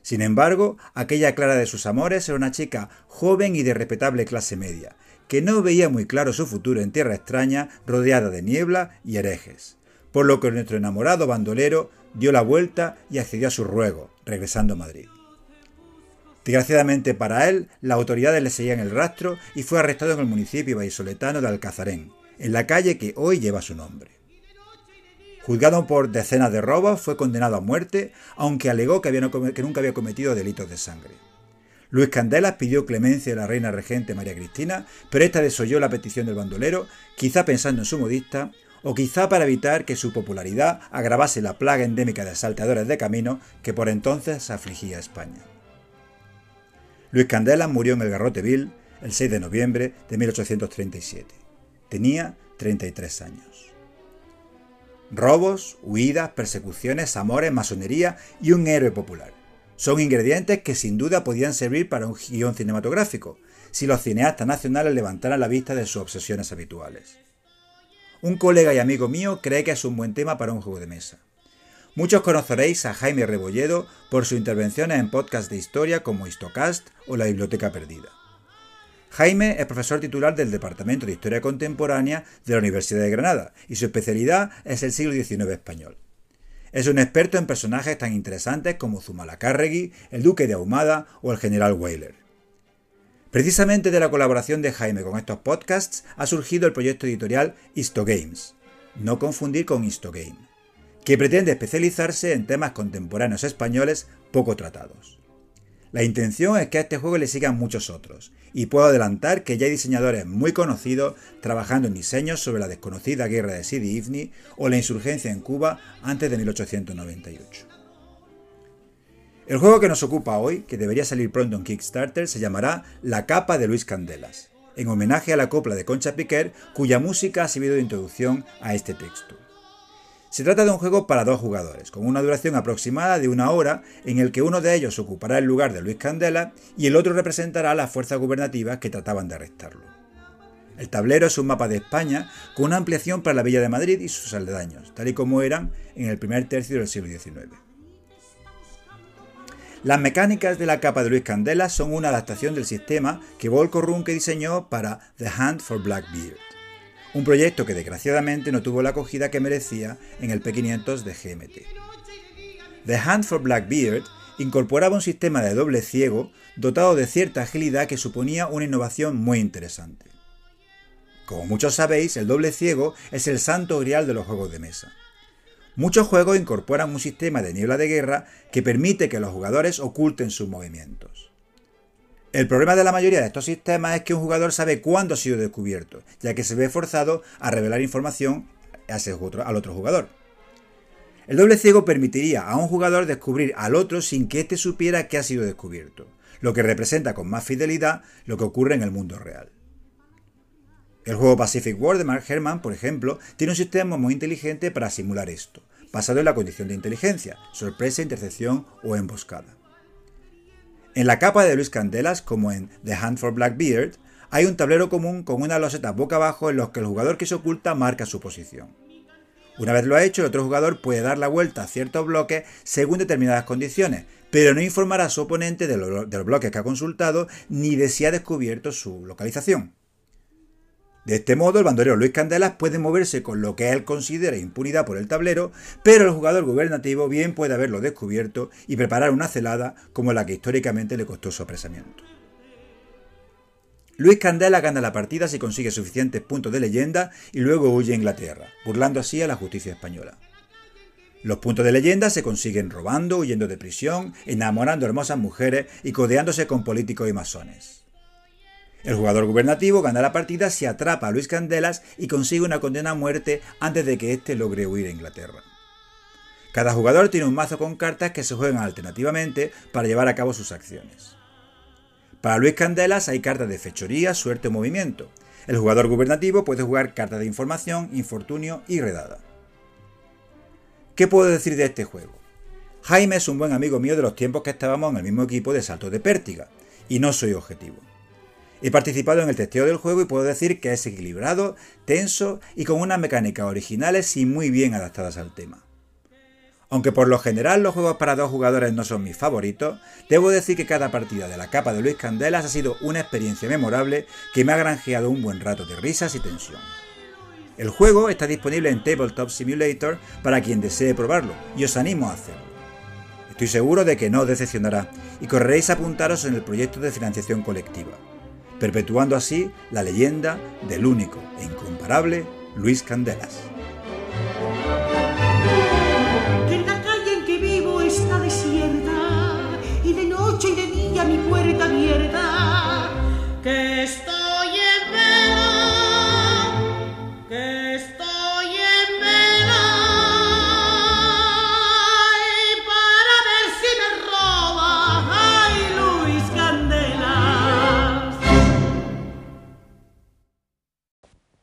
Sin embargo, aquella Clara de sus amores era una chica joven y de respetable clase media, que no veía muy claro su futuro en tierra extraña, rodeada de niebla y herejes, por lo que nuestro enamorado bandolero dio la vuelta y accedió a su ruego, regresando a Madrid. Desgraciadamente para él, las autoridades le seguían el rastro y fue arrestado en el municipio vallisoletano de Alcazarén, en la calle que hoy lleva su nombre. Juzgado por decenas de robos, fue condenado a muerte, aunque alegó que, nunca había cometido delitos de sangre. Luis Candelas pidió clemencia a la reina regente María Cristina, pero esta desoyó la petición del bandolero, quizá pensando en su modista, o quizá para evitar que su popularidad agravase la plaga endémica de asaltadores de camino que por entonces afligía a España. Luis Candela murió en el Garroteville el 6 de noviembre de 1837. Tenía 33 años. Robos, huidas, persecuciones, amores, masonería y un héroe popular. Son ingredientes que sin duda podían servir para un guion cinematográfico, si los cineastas nacionales levantaran la vista de sus obsesiones habituales. Un colega y amigo mío cree que es un buen tema para un juego de mesa. Muchos conoceréis a Jaime Rebolledo por sus intervenciones en podcasts de historia como Histocast o La Biblioteca Perdida. Jaime es profesor titular del Departamento de Historia Contemporánea de la Universidad de Granada y su especialidad es el siglo XIX español. Es un experto en personajes tan interesantes como Zumalacárregui, el Duque de Ahumada o el General Weyler. Precisamente de la colaboración de Jaime con estos podcasts ha surgido el proyecto editorial Histogames. No confundir con Histogame que pretende especializarse en temas contemporáneos españoles poco tratados. La intención es que a este juego le sigan muchos otros, y puedo adelantar que ya hay diseñadores muy conocidos trabajando en diseños sobre la desconocida guerra de Sidi Ifni o la insurgencia en Cuba antes de 1898. El juego que nos ocupa hoy, que debería salir pronto en Kickstarter, se llamará La capa de Luis Candelas, en homenaje a la copla de Concha Piquer, cuya música ha servido de introducción a este texto. Se trata de un juego para dos jugadores, con una duración aproximada de una hora, en el que uno de ellos ocupará el lugar de Luis Candela y el otro representará a las fuerzas gubernativas que trataban de arrestarlo. El tablero es un mapa de España con una ampliación para la Villa de Madrid y sus aldedaños, tal y como eran en el primer tercio del siglo XIX. Las mecánicas de la capa de Luis Candela son una adaptación del sistema que Volko Runke diseñó para The Hunt for Blackbeard un proyecto que desgraciadamente no tuvo la acogida que merecía en el P500 de GMT. The Hand for Blackbeard incorporaba un sistema de doble ciego dotado de cierta agilidad que suponía una innovación muy interesante. Como muchos sabéis, el doble ciego es el santo grial de los juegos de mesa. Muchos juegos incorporan un sistema de niebla de guerra que permite que los jugadores oculten sus movimientos. El problema de la mayoría de estos sistemas es que un jugador sabe cuándo ha sido descubierto, ya que se ve forzado a revelar información al otro jugador. El doble ciego permitiría a un jugador descubrir al otro sin que éste supiera que ha sido descubierto, lo que representa con más fidelidad lo que ocurre en el mundo real. El juego Pacific War de Mark Herman, por ejemplo, tiene un sistema muy inteligente para simular esto, basado en la condición de inteligencia, sorpresa, intercepción o emboscada. En la capa de Luis Candelas, como en The Hand for Blackbeard, hay un tablero común con una loseta boca abajo en los que el jugador que se oculta marca su posición. Una vez lo ha hecho, el otro jugador puede dar la vuelta a ciertos bloques según determinadas condiciones, pero no informará a su oponente de, los bloques que ha consultado ni de si ha descubierto su localización. De este modo, el bandolero Luis Candelas puede moverse con lo que él considera impunidad por el tablero, pero el jugador gubernativo bien puede haberlo descubierto y preparar una celada como la que históricamente le costó su apresamiento. Luis Candela gana la partida si consigue suficientes puntos de leyenda y luego huye a Inglaterra, burlando así a la justicia española. Los puntos de leyenda se consiguen robando, huyendo de prisión, enamorando hermosas mujeres y codeándose con políticos y masones. El jugador gubernativo gana la partida si atrapa a Luis Candelas y consigue una condena a muerte antes de que éste logre huir a Inglaterra. Cada jugador tiene un mazo con cartas que se juegan alternativamente para llevar a cabo sus acciones. Para Luis Candelas hay cartas de fechoría, suerte o movimiento. El jugador gubernativo puede jugar cartas de información, infortunio y redada. ¿Qué puedo decir de este juego? Jaime es un buen amigo mío de los tiempos que estábamos en el mismo equipo de salto de pértiga, y no soy objetivo. He participado en el testeo del juego y puedo decir que es equilibrado, tenso y con unas mecánicas originales y muy bien adaptadas al tema. Aunque por lo general los juegos para dos jugadores no son mis favoritos, debo decir que cada partida de la capa de Luis Candelas ha sido una experiencia memorable que me ha granjeado un buen rato de risas y tensión. El juego está disponible en Tabletop Simulator para quien desee probarlo y os animo a hacerlo. Estoy seguro de que no os decepcionará y correréis a apuntaros en el proyecto de financiación colectiva perpetuando así la leyenda del único e incomparable Luis Candelas.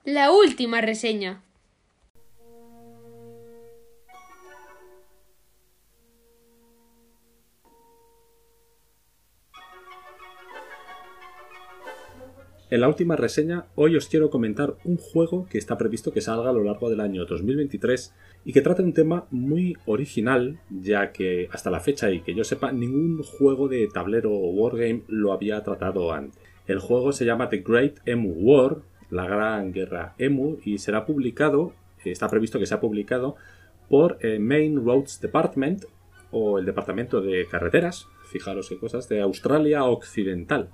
La última reseña. En la última reseña, hoy os quiero comentar un juego que está previsto que salga a lo largo del año 2023 y que trata un tema muy original, ya que hasta la fecha y que yo sepa, ningún juego de tablero o wargame lo había tratado antes. El juego se llama The Great Emu War, la Gran Guerra Emu, y será publicado, está previsto que sea publicado por eh, Main Roads Department o el Departamento de Carreteras, fijaros qué cosas, de Australia Occidental.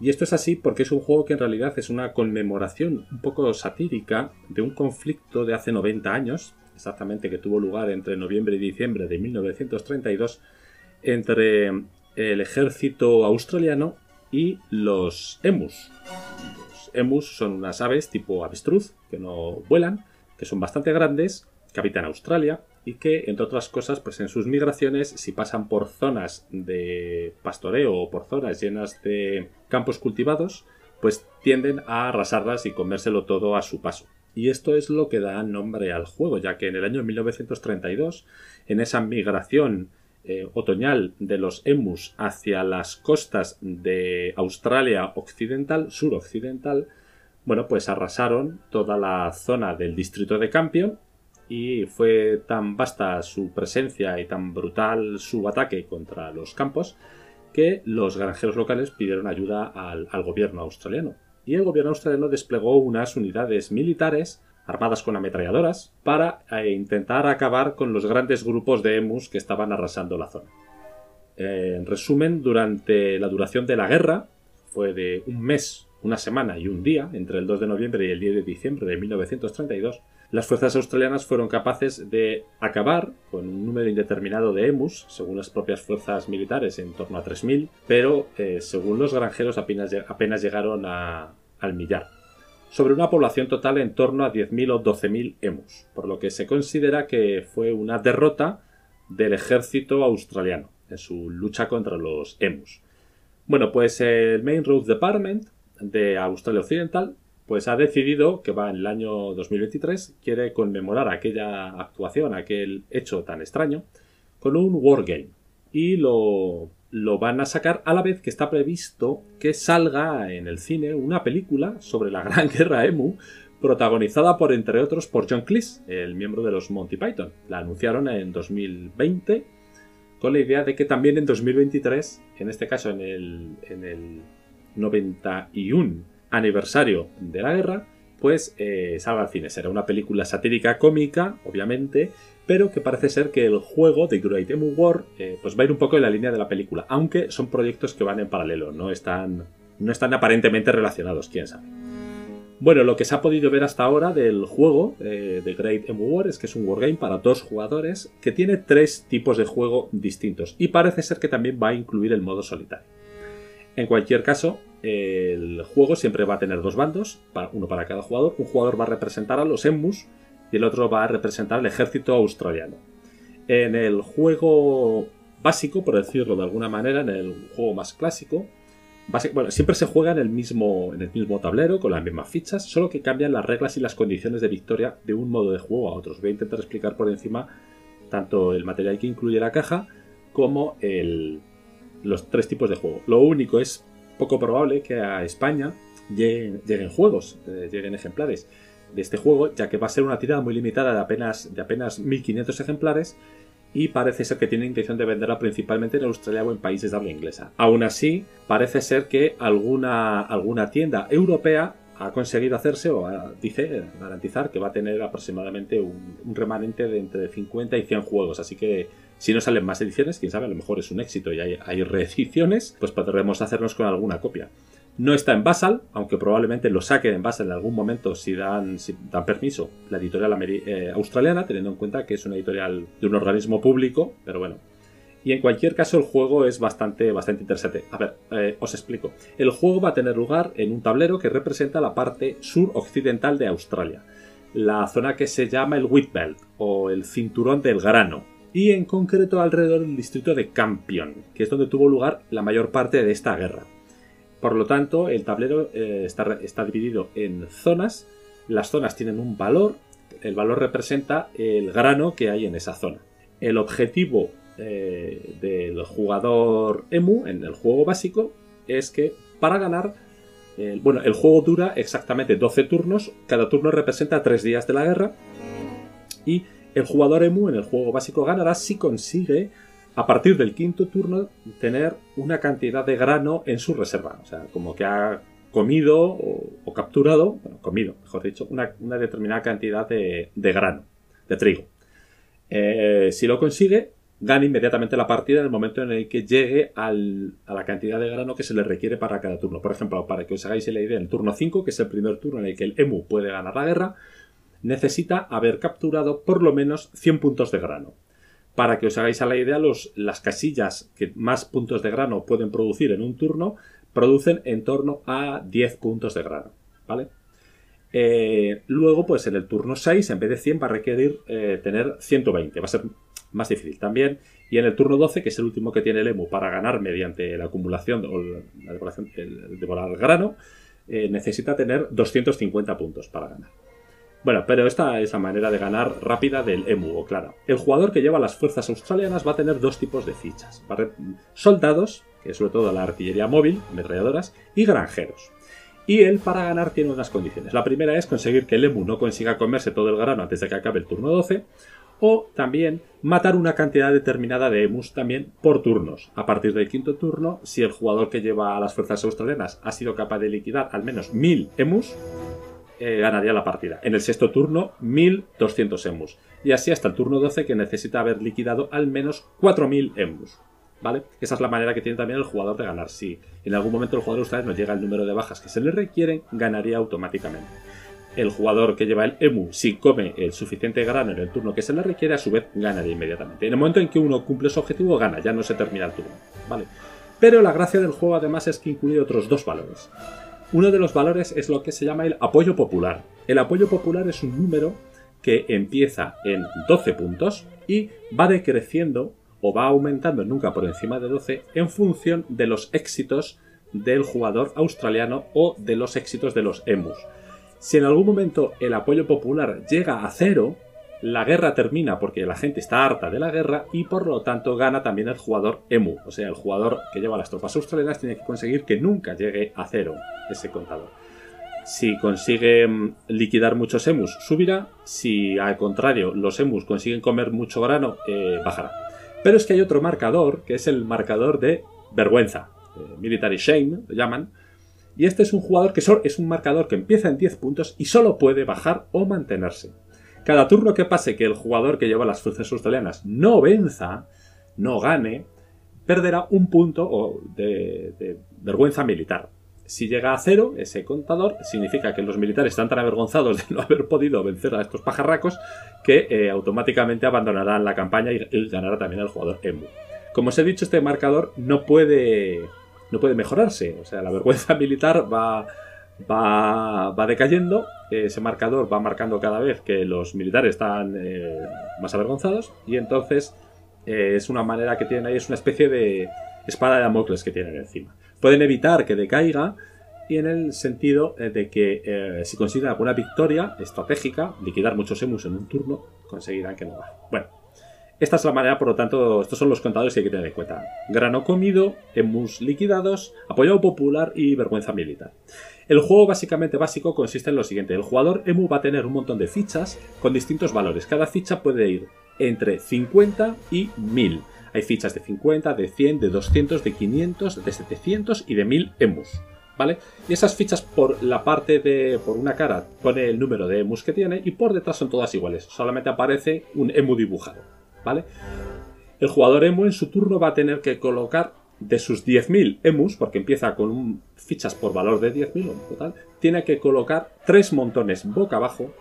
Y esto es así porque es un juego que en realidad es una conmemoración un poco satírica de un conflicto de hace 90 años, exactamente que tuvo lugar entre noviembre y diciembre de 1932, entre el ejército australiano y los emus. Emus son unas aves tipo avestruz que no vuelan, que son bastante grandes, que habitan Australia y que, entre otras cosas, pues en sus migraciones, si pasan por zonas de pastoreo o por zonas llenas de campos cultivados, pues tienden a arrasarlas y comérselo todo a su paso. Y esto es lo que da nombre al juego, ya que en el año 1932, en esa migración eh, otoñal de los emus hacia las costas de Australia occidental, suroccidental, bueno, pues arrasaron toda la zona del distrito de Campion y fue tan vasta su presencia y tan brutal su ataque contra los campos que los granjeros locales pidieron ayuda al, al, gobierno australiano. Y el gobierno australiano desplegó unas unidades militares armadas con ametralladoras para eh, intentar acabar con los grandes grupos de emus que estaban arrasando la zona. Eh, en resumen, durante la duración de la guerra, fue de un mes, una semana y un día, entre el 2 de noviembre y el 10 de diciembre de 1932, las fuerzas australianas fueron capaces de acabar con un número indeterminado de emus, según las propias fuerzas militares, en torno a 3.000, pero eh, según los granjeros apenas, llegaron a, al millar, sobre una población total en torno a 10.000 o 12.000 emus, por lo que se considera que fue una derrota del ejército australiano en su lucha contra los emus. Bueno, pues el Main Road Department de Australia Occidental pues ha decidido que va en el año 2023, quiere conmemorar aquella actuación, aquel hecho tan extraño, con un wargame. Y lo, lo van a sacar a la vez que está previsto que salga en el cine una película sobre la Gran Guerra Emu, protagonizada por, entre otros, por John Cleese, el miembro de los Monty Python. La anunciaron en 2020 con la idea de que también en 2023, en este caso en el, en el 91 aniversario de la guerra, pues eh, salga al cine. Será una película satírica cómica, obviamente, pero que parece ser que el juego de Great Emu War eh, pues va a ir un poco en la línea de la película, aunque son proyectos que van en paralelo, no están, no están aparentemente relacionados, quién sabe. Bueno, lo que se ha podido ver hasta ahora del juego eh, de Great Emu War es que es un wargame para dos jugadores que tiene tres tipos de juego distintos y parece ser que también va a incluir el modo solitario. En cualquier caso, el juego siempre va a tener dos bandos, uno para cada jugador. Un jugador va a representar a los Emus y el otro va a representar al ejército australiano. En el juego básico, por decirlo de alguna manera, en el juego más clásico, bueno, siempre se juega en el, mismo, en el mismo tablero, con las mismas fichas, solo que cambian las reglas y las condiciones de victoria de un modo de juego a otro. Voy a intentar explicar por encima tanto el material que incluye la caja como los tres tipos de juego. Lo único es poco probable que a España lleguen, juegos, eh, lleguen ejemplares de este juego, ya que va a ser una tirada muy limitada de apenas, de apenas 1500 ejemplares y parece ser que tiene intención de venderla principalmente en Australia o en países de habla inglesa. Aún así, parece ser que alguna, alguna tienda europea ha conseguido hacerse o dice garantizar que va a tener aproximadamente un, remanente de entre 50 y 100 juegos. Así que si no salen más ediciones, quién sabe, a lo mejor es un éxito y hay, hay reediciones, pues podremos hacernos con alguna copia. No está en Basal, aunque probablemente lo saquen en Basal en algún momento si dan, permiso la editorial eh, australiana, teniendo en cuenta que es una editorial de un organismo público, pero bueno. Y en cualquier caso el juego es bastante, bastante interesante. A ver, eh, os explico. El juego va a tener lugar en un tablero que representa la parte sur-occidental de Australia, la zona que se llama el Wheat Belt o el cinturón del grano, y en concreto alrededor del distrito de Campion, que es donde tuvo lugar la mayor parte de esta guerra. Por lo tanto, el tablero eh, está, dividido en zonas. Las zonas tienen un valor. El valor representa el grano que hay en esa zona. El objetivo eh, del jugador Emu en el juego básico es que para ganar, bueno, el juego dura exactamente 12 turnos. Cada turno representa 3 días de la guerra. Y el jugador Emu en el juego básico ganará si consigue a partir del quinto turno tener una cantidad de grano en su reserva. O sea, como que ha comido o, capturado, bueno, comido, mejor dicho, una, determinada cantidad de, grano, de trigo. Eh, si lo consigue, gana inmediatamente la partida en el momento en el que llegue a la cantidad de grano que se le requiere para cada turno. Por ejemplo, para que os hagáis la idea, en el turno 5, que es el primer turno en el que el Emu puede ganar la guerra, necesita haber capturado por lo menos 100 puntos de grano. Para que os hagáis a la idea, los, las casillas que más puntos de grano pueden producir en un turno producen en torno a 10 puntos de grano. ¿Vale? Eh, luego, pues en el turno 6, en vez de 100, va a requerir eh, tener 120. Va a ser más difícil también. Y en el turno 12, que es el último que tiene el EMU para ganar mediante la acumulación o la grano, eh, necesita tener 250 puntos para ganar. Bueno, pero esta es la manera de ganar rápida del EMU, o claro. El jugador que lleva las fuerzas australianas va a tener dos tipos de fichas. Soldados, que es sobre todo la artillería móvil, ametralladoras, y granjeros. Y él para ganar tiene unas condiciones. La primera es conseguir que el EMU no consiga comerse todo el grano antes de que acabe el turno 12. O también matar una cantidad determinada de emus también por turnos. A partir del quinto turno, si el jugador que lleva a las fuerzas australianas ha sido capaz de liquidar al menos 1000 emus, eh, ganaría la partida. En el sexto turno, 1200 emus. Y así hasta el turno 12 que necesita haber liquidado al menos 4000 emus. ¿Vale? Esa es la manera que tiene también el jugador de ganar. Si en algún momento el jugador ustedes no llega al número de bajas que se le requieren, ganaría automáticamente. El jugador que lleva el emu, si come el suficiente grano en el turno que se le requiere, a su vez ganaría inmediatamente. En el momento en que uno cumple su objetivo, gana, ya no se termina el turno. ¿Vale? Pero la gracia del juego además es que incluye otros dos valores. Uno de los valores es lo que se llama el apoyo popular. El apoyo popular es un número que empieza en 12 puntos y va decreciendo o va aumentando nunca por encima de 12 en función de los éxitos del jugador australiano o de los éxitos de los emus. Si en algún momento el apoyo popular llega a cero, la guerra termina porque la gente está harta de la guerra y por lo tanto gana también el jugador emu, o sea, el jugador que lleva las tropas australianas tiene que conseguir que nunca llegue a cero ese contador. Si consigue mm, liquidar muchos emus, subirá. Si al contrario los emus consiguen comer mucho grano, eh, bajará. Pero es que hay otro marcador, que es el marcador de vergüenza, eh, military shame, lo llaman, Y este es un jugador que es un marcador que empieza en 10 puntos y solo puede bajar o mantenerse. Cada turno que pase que el jugador que lleva las fuerzas australianas no venza, no gane, perderá un punto de, de vergüenza militar. Si llega a cero, ese contador, significa que los militares están tan avergonzados de no haber podido vencer a estos pajarracos que eh, automáticamente abandonarán la campaña y, ganará también el jugador Emu. Como os he dicho, este marcador no puede, no puede mejorarse. O sea, la vergüenza militar va, va, va decayendo. Ese marcador va marcando cada vez que los militares están eh, más avergonzados. Y entonces eh, es una manera que tienen ahí, es una especie de espada de Damocles que tienen encima pueden evitar que decaiga y en el sentido eh, de que si consiguen alguna victoria estratégica, liquidar muchos emus en un turno, conseguirán que no va. Bueno, esta es la manera, por lo tanto, estos son los contadores que hay que tener en cuenta. Grano comido, emus liquidados, apoyo popular y vergüenza militar. El juego básicamente básico consiste en lo siguiente. El jugador emu va a tener un montón de fichas con distintos valores. Cada ficha puede ir entre 50 y 1000. Hay fichas de 50, de 100, de 200, de 500, de 700 y de 1000 emus. ¿Vale? Y esas fichas por la parte de. por una cara pone el número de emus que tiene y por detrás son todas iguales. Solamente aparece un emu dibujado. ¿Vale? El jugador emu en su turno va a tener que colocar de sus 10.000 emus, porque empieza con fichas por valor de 10.000 en total, tiene que colocar tres montones boca abajo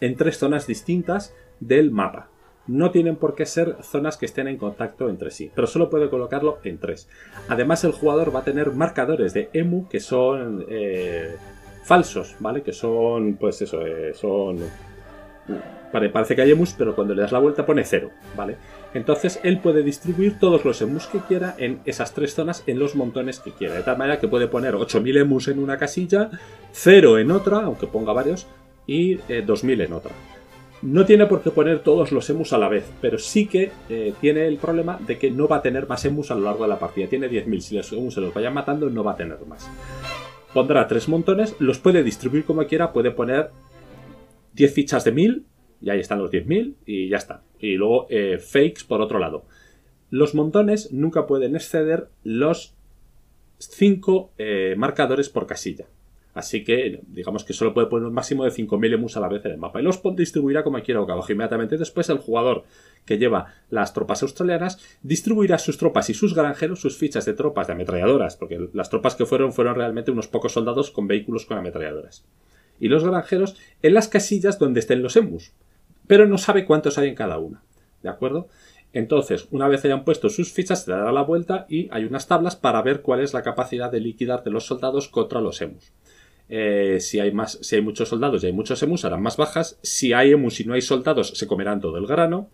en tres zonas distintas del mapa no tienen por qué ser zonas que estén en contacto entre sí, pero solo puede colocarlo en tres. Además, el jugador va a tener marcadores de emu que son eh, falsos, ¿vale? Que son, pues eso, eh, son... Vale, parece que hay emus, pero cuando le das la vuelta pone cero, ¿vale? Entonces él puede distribuir todos los emus que quiera en esas tres zonas en los montones que quiera. De tal manera que puede poner 8000 emus en una casilla, cero en otra, aunque ponga varios, y 2000 eh, en otra. No tiene por qué poner todos los emus a la vez, pero sí que eh, tiene el problema de que no va a tener más emus a lo largo de la partida. Tiene 10.000, si los emus se los vayan matando no va a tener más. Pondrá tres montones, los puede distribuir como quiera, puede poner 10 fichas de 1.000, y ahí están los 10.000, y ya está. Y luego eh, fakes por otro lado. Los montones nunca pueden exceder los 5 eh, marcadores por casilla. Así que, digamos que solo puede poner un máximo de 5.000 emus a la vez en el mapa. Y los distribuirá como quiera boca abajo. Inmediatamente después, el jugador que lleva las tropas australianas distribuirá sus tropas y sus granjeros, sus fichas de tropas de ametralladoras, porque las tropas que fueron fueron realmente unos pocos soldados con vehículos con ametralladoras. Y los granjeros en las casillas donde estén los emus. Pero no sabe cuántos hay en cada una. ¿De acuerdo? Entonces, una vez hayan puesto sus fichas, se dará la vuelta y hay unas tablas para ver cuál es la capacidad de liquidar de los soldados contra los emus. Eh, si hay más, si hay muchos soldados y hay muchos emus, harán más bajas. Si hay emus y no hay soldados, se comerán todo el grano.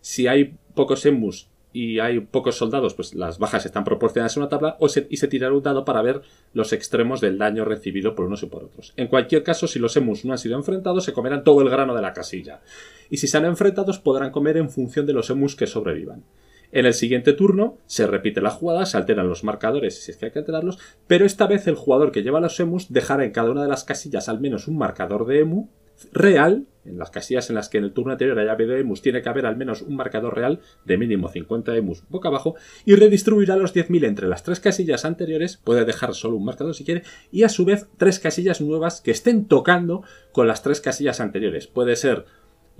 Si hay pocos emus y hay pocos soldados, pues las bajas están proporcionadas en una tabla o y se tirará un dado para ver los extremos del daño recibido por unos y por otros. En cualquier caso, si los emus no han sido enfrentados, se comerán todo el grano de la casilla. Y si se han enfrentados, podrán comer en función de los emus que sobrevivan. En el siguiente turno se repite la jugada, se alteran los marcadores si es que hay que alterarlos, pero esta vez el jugador que lleva los emus dejará en cada una de las casillas al menos un marcador de emu real, en las casillas en las que en el turno anterior haya habido emus, tiene que haber al menos un marcador real de mínimo 50 emus boca abajo y redistribuirá los 10.000 entre las tres casillas anteriores, puede dejar solo un marcador si quiere, y a su vez tres casillas nuevas que estén tocando con las tres casillas anteriores. Puede ser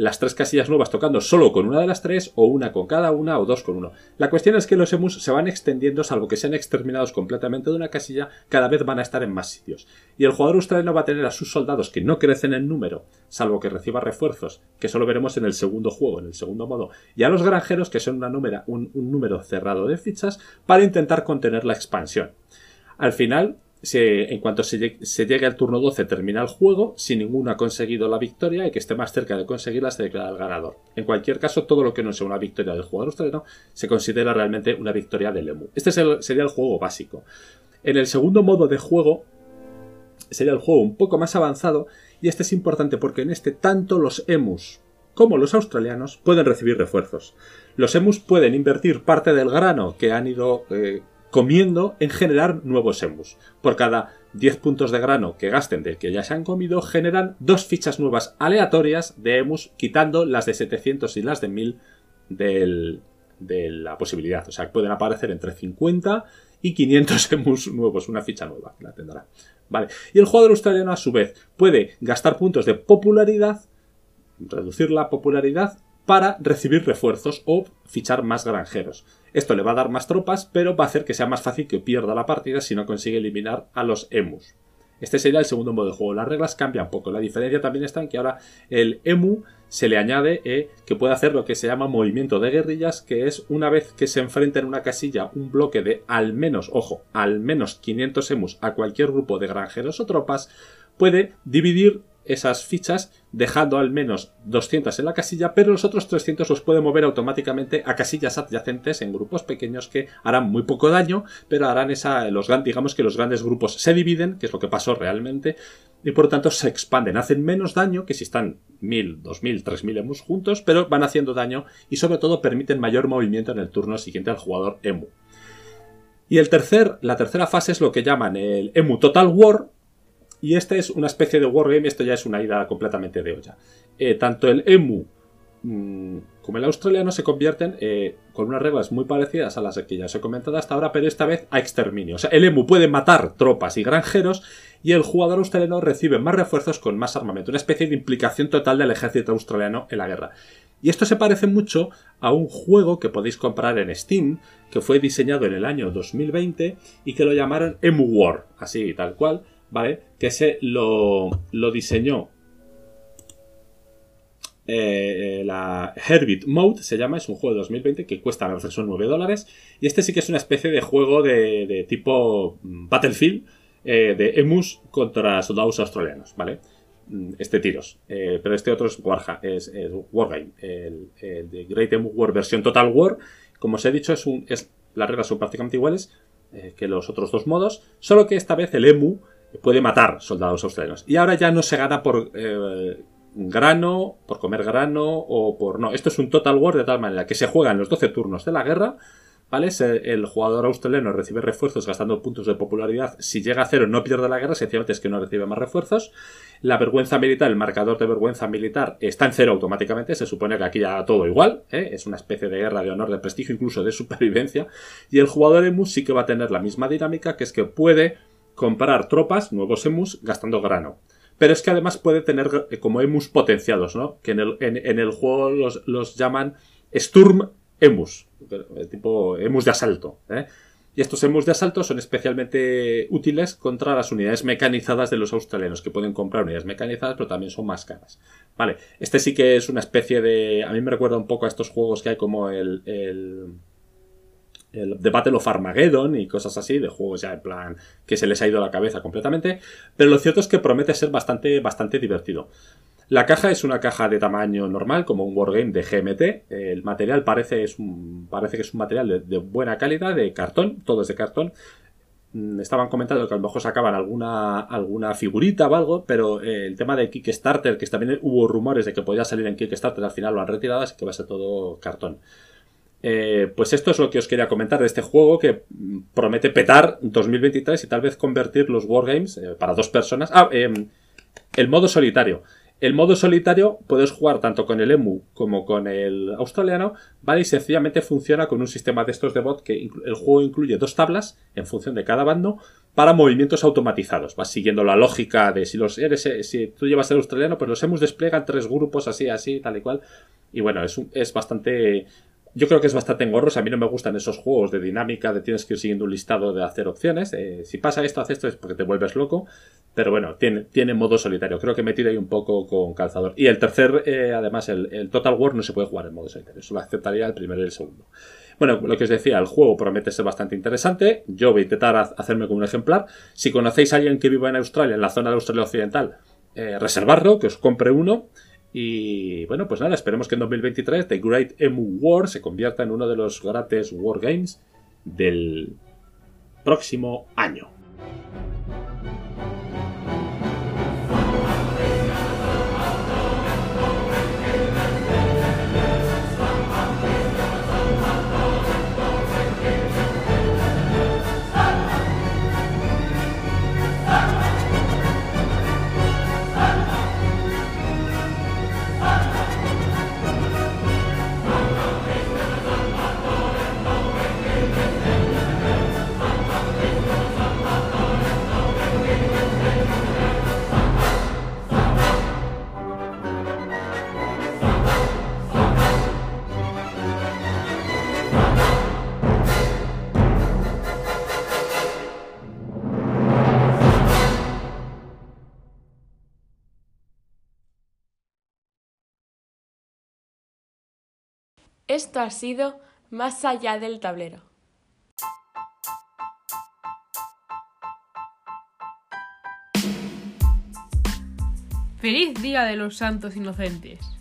las tres casillas nuevas tocando solo con una de las tres, o una con cada una, o dos con uno. La cuestión es que los emus se van extendiendo, salvo que sean exterminados completamente de una casilla, cada vez van a estar en más sitios. Y el jugador australiano va a tener a sus soldados que no crecen en número, salvo que reciba refuerzos, que solo veremos en el segundo juego, en el segundo modo, y a los granjeros, que son una número, un número cerrado de fichas, para intentar contener la expansión. Al final, en cuanto se, llegue al turno 12 termina el juego, si ninguno ha conseguido la victoria y que esté más cerca de conseguirla se declara el ganador. En cualquier caso, todo lo que no sea una victoria del jugador australiano se considera realmente una victoria del EMU. Este sería el juego básico. En el segundo modo de juego sería el juego un poco más avanzado y este es importante porque en este tanto los emus como los australianos pueden recibir refuerzos. Los emus pueden invertir parte del grano que han ido eh, comiendo en generar nuevos emus. Por cada 10 puntos de grano que gasten del que ya se han comido, generan dos fichas nuevas aleatorias de emus, quitando las de 700 y las de 1000 de la posibilidad. O sea, pueden aparecer entre 50 y 500 emus nuevos, una ficha nueva, la tendrá. Vale. Y el jugador australiano, a su vez, puede gastar puntos de popularidad, reducir la popularidad, para recibir refuerzos o fichar más granjeros. Esto le va a dar más tropas, pero va a hacer que sea más fácil que pierda la partida si no consigue eliminar a los emus. Este sería el segundo modo de juego. Las reglas cambian poco. La diferencia también está en que ahora el emu se le añade eh, que puede hacer lo que se llama movimiento de guerrillas, que es una vez que se enfrenta en una casilla un bloque de al menos, ojo, al menos 500 emus a cualquier grupo de granjeros o tropas, puede dividir esas fichas dejando al menos 200 en la casilla, pero los otros 300 los puede mover automáticamente a casillas adyacentes en grupos pequeños que harán muy poco daño, pero harán esa, los, digamos que los grandes grupos se dividen, que es lo que pasó realmente, y por lo tanto se expanden, hacen menos daño que si están 1000, 2000, 3000 emus juntos, pero van haciendo daño y sobre todo permiten mayor movimiento en el turno siguiente al jugador emu. Y el tercer, la tercera fase es lo que llaman el Emu Total War, y este es una especie de wargame, esto ya es una ida completamente de olla. Eh, tanto el emu mm, como el australiano se convierten eh, con unas reglas muy parecidas a las que ya os he comentado hasta ahora, pero esta vez a exterminio. O sea, el emu puede matar tropas y granjeros y el jugador australiano recibe más refuerzos con más armamento. Una especie de implicación total del ejército australiano en la guerra. Y esto se parece mucho a un juego que podéis comprar en Steam, que fue diseñado en el año 2020 y que lo llamaron Emu War, así tal cual, ¿vale? Que se lo, diseñó eh, la Herbit Mode se llama, es un juego de 2020 que cuesta a son 9 dólares. Y este sí que es una especie de juego de, tipo mm, Battlefield eh, de emus contra soldados australianos, ¿vale? Mm, este tiros. Eh, pero este otro es, es, Wargame, el, de Great Emu War versión Total War. Como os he dicho, es un, es, las reglas son prácticamente iguales que los otros dos modos, solo que esta vez el Emu puede matar soldados australianos. Y ahora ya no se gana por eh, grano, por comer grano o por... No, esto es un Total War de tal manera que se juega en los 12 turnos de la guerra. ¿Vale? El jugador australiano recibe refuerzos gastando puntos de popularidad. Si llega a cero no pierde la guerra, sencillamente es que no recibe más refuerzos. La vergüenza militar, el marcador de vergüenza militar está en cero automáticamente. Se supone que aquí ya todo igual. ¿eh? Es una especie de guerra de honor, de prestigio, incluso de supervivencia. Y el jugador emus sí que va a tener la misma dinámica, que es que puede comprar tropas, nuevos emus, gastando grano. Pero es que además puede tener eh, como emus potenciados, ¿no? Que en el, en, el juego los, llaman Sturm emus, eh, tipo emus de asalto. ¿eh? Y estos emus de asalto son especialmente útiles contra las unidades mecanizadas de los australianos, que pueden comprar unidades mecanizadas, pero también son más caras. Vale, este sí que es una especie de... A mí me recuerda un poco a estos juegos que hay como el The Battle of y cosas así, de juegos ya en plan que se les ha ido la cabeza completamente, pero lo cierto es que promete ser bastante, bastante divertido. La caja es una caja de tamaño normal, como un wargame de GMT. El material parece, es parece que es un material de, buena calidad, de cartón, todo es de cartón. Mm, estaban comentando que a lo mejor sacaban alguna, alguna figurita o algo, pero eh, el tema de Kickstarter, que también hubo rumores de que podía salir en Kickstarter, al final lo han retirado, así que va a ser todo cartón. Eh, pues esto es lo que os quería comentar de este juego que promete petar 2023 y tal vez convertir los wargames eh, para dos personas. Ah, em, el modo solitario. El modo solitario puedes jugar tanto con el EMU como con el australiano, ¿vale? Y sencillamente funciona con un sistema de estos de bot que el juego incluye dos tablas en función de cada bando para movimientos automatizados. Vas siguiendo la lógica de si los eres, eh, si tú llevas el australiano, pues los emus despliegan tres grupos así, así, tal y cual. Y bueno, es, es bastante yo creo que es bastante engorroso. A mí no me gustan esos juegos de dinámica, de tienes que ir siguiendo un listado de hacer opciones. Eh, si pasa esto, hace esto, es porque te vuelves loco. Pero bueno, tiene, tiene modo solitario. Creo que me tiro ahí un poco con calzador. Y el tercer, eh, además, el, Total War no se puede jugar en modo solitario. Solo aceptaría el primero y el segundo. Bueno, lo que os decía, el juego promete ser bastante interesante. Yo voy a intentar hacerme con un ejemplar. Si conocéis a alguien que viva en Australia, en la zona de Australia Occidental, eh, reservarlo, que os compre uno. Y bueno, pues nada, esperemos que en 2023 The Great Emu War se convierta en uno de los grandes Wargames del próximo año. Esto ha sido Más allá del tablero. ¡Feliz Día de los Santos Inocentes!